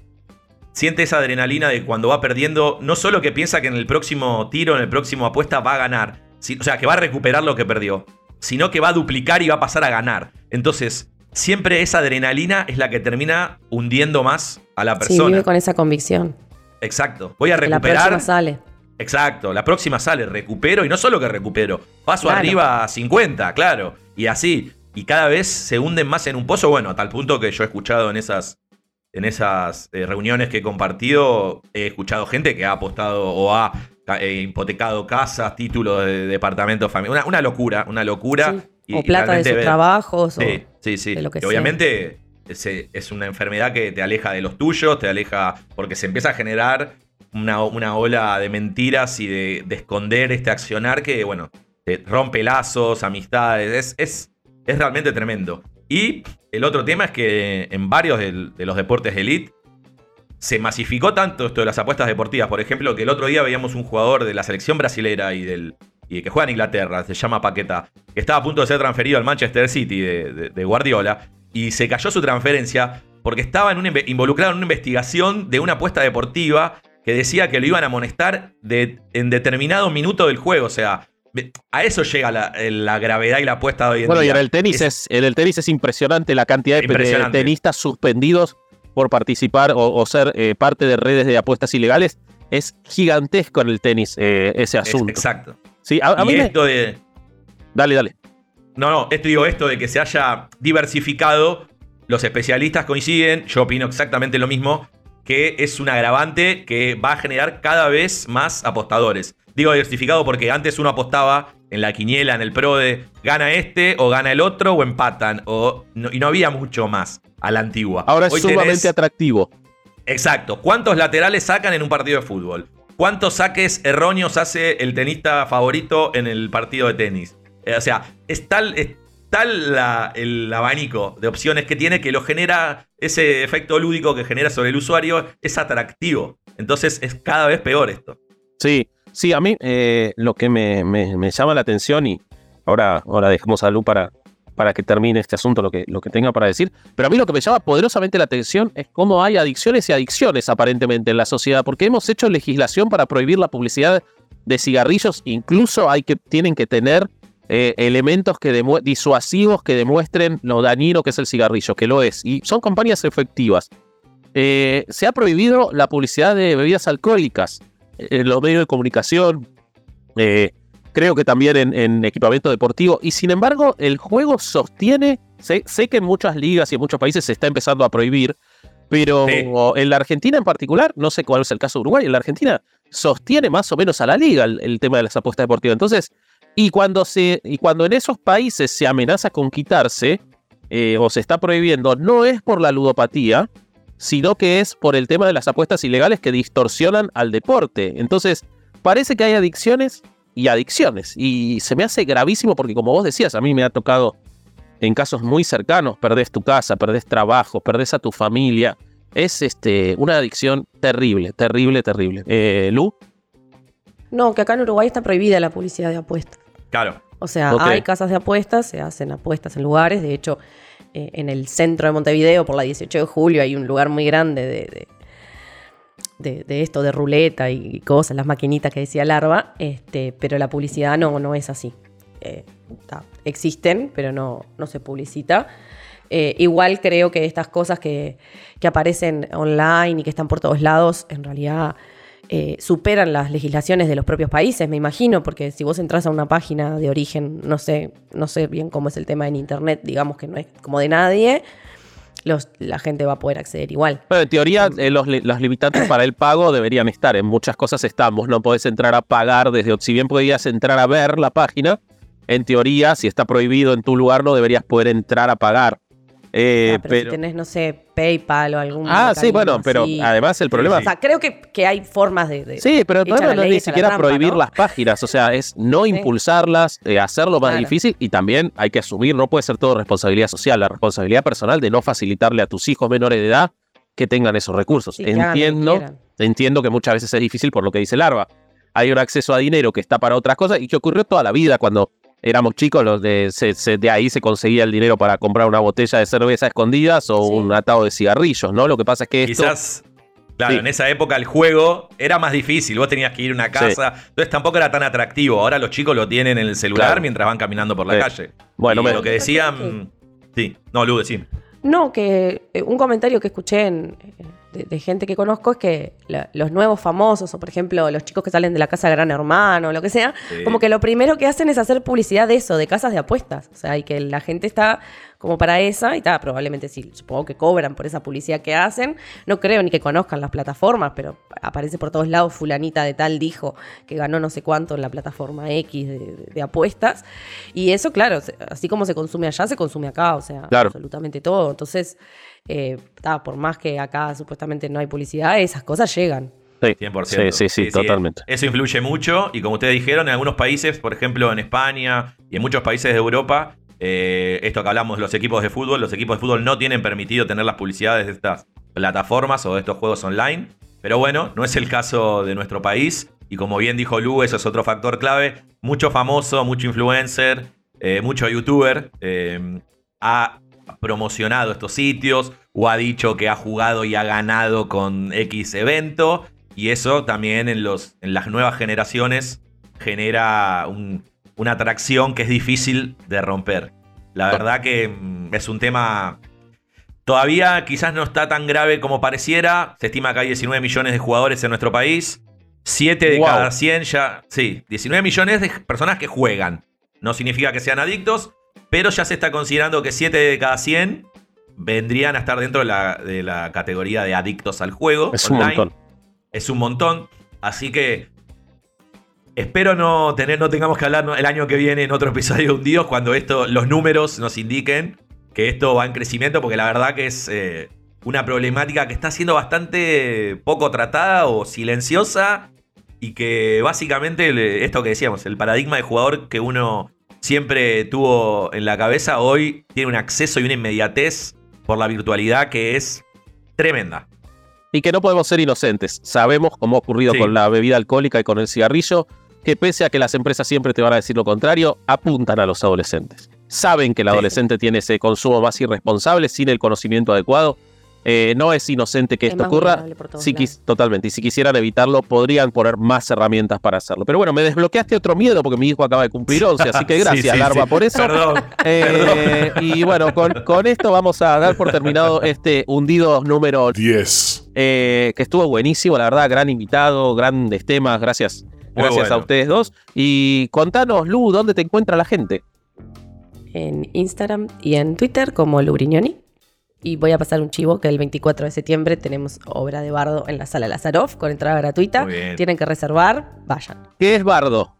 siente esa adrenalina de cuando va perdiendo, no solo que piensa que en el próximo tiro, en el próximo apuesta va a ganar, o sea, que va a recuperar lo que perdió, sino que va a duplicar y va a pasar a ganar. Entonces, siempre esa adrenalina es la que termina hundiendo más a la Sí, persona. vive con esa convicción. Exacto. Voy a Que la recuperar. próxima sale. Exacto, la próxima sale, recupero y no solo que recupero, paso Claro. arriba a 50, claro, y así. Y cada vez se hunden más en un pozo, bueno, a tal punto que yo he escuchado en esas, en esas eh, reuniones que he compartido, he escuchado gente que ha apostado o ha eh, hipotecado casas, títulos de departamentos familiares, una, una locura, una locura. Sí. Y- o plata de sus ver- trabajos. o- Sí, sí, sí. de lo que Y obviamente es, una enfermedad que te aleja de los tuyos, te aleja porque se empieza a generar una, una ola de mentiras y de, de esconder este accionar que, bueno, te rompe lazos, amistades, es, es, es realmente tremendo. Y el otro tema es que en varios de los deportes de elite se masificó tanto esto de las apuestas deportivas. Por ejemplo, que el otro día veíamos un jugador de la selección brasilera y del y que juega en Inglaterra, se llama Paqueta, que estaba a punto de ser transferido al Manchester City de Guardiola y se cayó su transferencia porque estaba en una inve- involucrado en una investigación de una apuesta deportiva que decía que lo iban a amonestar de, en determinado minuto del juego. O sea, A eso llega la, la gravedad y la apuesta de hoy en Bueno, y día. en el tenis es, en el tenis es impresionante la cantidad de, tenistas suspendidos por participar o, o ser eh, parte de redes de apuestas ilegales. Es gigantesco en el tenis eh, ese Es- asunto. exacto. Sí, a, a y mí me- esto de. Dale, dale. No, no, esto digo esto de que se haya diversificado. Los especialistas coinciden, yo opino exactamente lo mismo, que es un agravante que va a generar cada vez más apostadores. Digo diversificado porque antes uno apostaba en la quiniela, en el pro de gana este o gana el otro o empatan. O, no- y no había mucho más a la antigua. Ahora es Hoy sumamente tenés- atractivo. Exacto. ¿Cuántos laterales sacan en un partido de fútbol? ¿Cuántos saques erróneos hace el tenista favorito en el partido de tenis? Eh, o sea, es tal, tal el abanico de opciones que tiene que lo genera, ese efecto lúdico que genera sobre el usuario es atractivo. Entonces es cada vez peor esto. Sí, sí, a mí eh, lo que me, llama la atención y ahora, ahora dejemos a Lu para, para que termine este asunto, lo que, lo que tenga para decir, pero a mí lo que me llama poderosamente la atención es cómo hay adicciones y adicciones aparentemente en la sociedad, porque hemos hecho legislación para prohibir la publicidad de cigarrillos, incluso hay que, tienen que tener eh, elementos que disuasivos que demuestren lo dañino que es el cigarrillo, que lo es, y son campañas efectivas. Eh, se ha prohibido la publicidad de bebidas alcohólicas en los medios de comunicación, eh, creo que también en, en equipamiento deportivo, y sin embargo el juego sostiene, sé, sé que en muchas ligas y en muchos países se está empezando a prohibir, pero Sí. en la Argentina en particular, no sé cuál es el caso de Uruguay, en la Argentina sostiene más o menos a la liga el, el tema de las apuestas deportivas. Entonces, y cuando, se, y cuando en esos países se amenaza con quitarse eh, o se está prohibiendo, no es por la ludopatía, sino que es por el tema de las apuestas ilegales que distorsionan al deporte. Entonces, parece que hay adicciones y adicciones. Y se me hace gravísimo porque, como vos decías, a mí me ha tocado en casos muy cercanos, perdés tu casa, perdés trabajo, perdés a tu familia. Es este, una adicción terrible, terrible, terrible. Eh, Lu, No, que acá en Uruguay está prohibida la publicidad de apuestas. Claro. O sea, hay casas de apuestas, se hacen apuestas en lugares. De hecho, eh, en el centro de Montevideo, por la 18 de julio, hay un lugar muy grande de, de, de- de esto, de ruleta y cosas, las maquinitas que decía Larva. Este, pero la publicidad no, no es así. Eh, ta, existen, pero no, no se publicita. Eh, igual creo que estas cosas que, que aparecen online y que están por todos lados, en realidad eh, superan las legislaciones de los propios países, me imagino, porque si vos entras a una página de origen, no sé, no sé bien cómo es el tema en internet, digamos que no es como de nadie, los, la gente va a poder acceder igual. Bueno, en teoría, eh, los, li- los limitantes para el pago deberían estar. En muchas cosas estamos. No podés entrar a pagar desde. Si bien podías entrar a ver la página, en teoría, si está prohibido en tu lugar, no deberías poder entrar a pagar. Eh, Ah, pero, pero, si tenés, no sé, PayPal o algún. ah, sí, bueno, pero así. además el problema. O sea, creo que, que hay formas de. de- Sí, pero el problema no es ni la siquiera trampa, prohibir ¿no? las páginas, o sea, es no impulsarlas, eh, hacerlo más Claro. difícil y también hay que asumir, no puede ser todo responsabilidad social, la responsabilidad personal de no facilitarle a tus hijos menores de edad que tengan esos recursos. Sí, que Entiendo, entiendo que muchas veces es difícil por lo que dice Larva. Hay un acceso a dinero que está para otras cosas y que ocurrió toda la vida cuando éramos chicos, los de, se- se- de ahí se conseguía el dinero para comprar una botella de cerveza a escondidas o Sí. un atado de cigarrillos, ¿no? Lo que pasa es que esto... Quizás, claro, Sí. en esa época el juego era más difícil. Vos tenías que ir a una casa. Entonces tampoco era tan atractivo. Ahora los chicos lo tienen en el celular Claro. mientras van caminando por la Sí. calle. Bueno, Y me- lo que decían. Sí, no, Lu, sí. No, que eh, un comentario que escuché en, eh, de, de gente que conozco es que la- los nuevos famosos, o por ejemplo los chicos que salen de la casa de Gran Hermano, o lo que sea, Sí. como que lo primero que hacen es hacer publicidad de eso, de casas de apuestas. O sea, y que la gente está como para esa, y está, probablemente sí, supongo que cobran por esa publicidad que hacen. No creo ni que conozcan las plataformas, pero aparece por todos lados, fulanita de tal dijo que ganó no sé cuánto en la plataforma X de, de- de apuestas. Y eso, claro, así como se consume allá, se consume acá, o sea, Claro. absolutamente todo. Entonces, eh, ta, por más que acá supuestamente no hay publicidad, esas cosas llegan. Sí, 100%. sí, sí, sí, totalmente. Eso influye mucho y como ustedes dijeron, en algunos países, por ejemplo en España y en muchos países de Europa, eh, esto que hablamos de los equipos de fútbol, los equipos de fútbol no tienen permitido tener las publicidades de estas plataformas o de estos juegos online. Pero bueno, no es el caso de nuestro país y como bien dijo Lu, eso es otro factor clave. Mucho famoso, mucho influencer, eh, mucho youtuber eh, ha promocionado estos sitios o ha dicho que ha jugado y ha ganado con X evento. Y eso también en, los, en las nuevas generaciones genera un, una atracción que es difícil de romper. La verdad que mm, es un tema todavía quizás no está tan grave como pareciera. Se estima que hay 19 millones de jugadores en nuestro país. 7 de Wow. cada 100 ya... Sí, 19 millones de personas que juegan. No significa que sean adictos, pero ya se está considerando que 7 de cada 100 vendrían a estar dentro de la, de la categoría de adictos al juego. Es un online. montón. Es un montón. Así que espero no tener, no tengamos que hablar el año que viene en otro episodio de Hundidos cuando esto, los números nos indiquen que esto va en crecimiento, porque la verdad que es eh, una problemática que está siendo bastante poco tratada o silenciosa. Y que básicamente esto que decíamos, el paradigma de jugador que uno siempre tuvo en la cabeza, hoy tiene un acceso y una inmediatez por la virtualidad que es tremenda. y que no podemos ser inocentes. Sabemos, como ha ocurrido Sí. con la bebida alcohólica y con el cigarrillo, que pese a que las empresas siempre te van a decir lo contrario, apuntan a los adolescentes. Saben que el Sí. adolescente tiene ese consumo más irresponsable sin el conocimiento adecuado. Eh, no es inocente que Es esto ocurra. Si quis- totalmente. Y si quisieran evitarlo, podrían poner más herramientas para hacerlo. Pero bueno, me desbloqueaste otro miedo porque mi hijo acaba de cumplir <laughs> 11, así que gracias, sí, Larva, sí. por eso. Perdón. Eh, y bueno, con, con esto vamos a dar por terminado <laughs> este hundido número 10. eh, que estuvo buenísimo, la verdad, gran invitado, grandes temas, gracias. Gracias bueno. a ustedes dos. Y contanos, Lu, ¿dónde te encuentra la gente? En Instagram y en Twitter como Lubrignoni. Y voy a pasar un chivo que el 24 de septiembre tenemos obra de bardo en la sala Lazaroff con entrada gratuita. Tienen que reservar, vayan. ¿Qué es Bardo?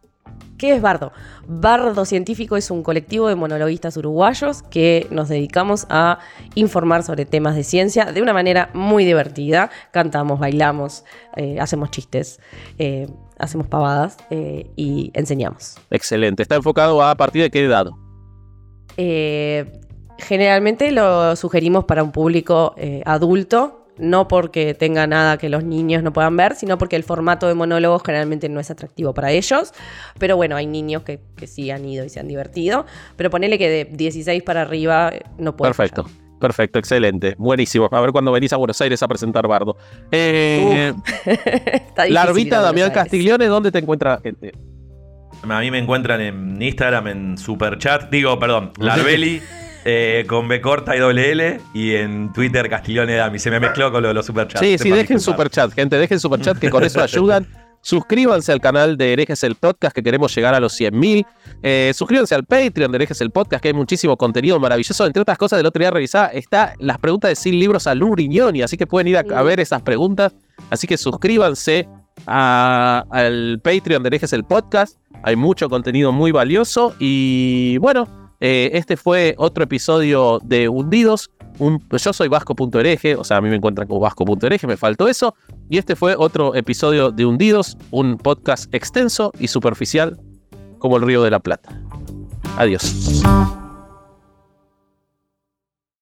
¿Qué es Bardo? Bardo Científico es un colectivo de monologuistas uruguayos que nos dedicamos a informar sobre temas de ciencia de una manera muy divertida. Cantamos, bailamos, eh, hacemos chistes, eh, hacemos pavadas eh, y enseñamos. Excelente. ¿Está enfocado a partir de qué edad? Generalmente lo sugerimos para un público eh, adulto, no porque tenga nada que los niños no puedan ver, sino porque el formato de monólogos generalmente no es atractivo para ellos. Pero bueno, hay niños que, que sí han ido y se han divertido. Pero ponele que de 16 para arriba eh, no puede. Perfecto. fallar. Perfecto, excelente. Buenísimo. A ver cuando venís a Buenos Aires a presentar Bardo. Eh, <laughs> Está difícil ir Larvita a Buenos Damián. Castiglione, ¿dónde te encuentra la gente? A mí me encuentran en Instagram, en Superchat, digo, perdón, <laughs> Larbeli, eh, con B corta y doble L, y en Twitter Castiglione Dami. Se me mezcló con lo de los Superchats. Sí, sí, dejen superchat, gente, dejen superchat que con eso ayudan. <laughs> Suscríbanse al canal de Herejes el Podcast, que queremos llegar a los 100.000. Eh, suscríbanse al Patreon de Herejes el Podcast, que hay muchísimo contenido maravilloso. Entre otras cosas, del otro día revisaba, está las preguntas de Sin Libros a Luriñoni, así que pueden ir a, a ver esas preguntas. Así que suscríbanse a- al Patreon de Herejes el Podcast. Hay mucho contenido muy valioso. Y bueno, eh, este fue otro episodio de Hundidos. Un- yo soy vasco.hereje, o sea, a mí me encuentran como vasco.hereje, me faltó eso. Y este fue otro episodio de Hundidos, un podcast extenso y superficial como el Río de la Plata. Adiós.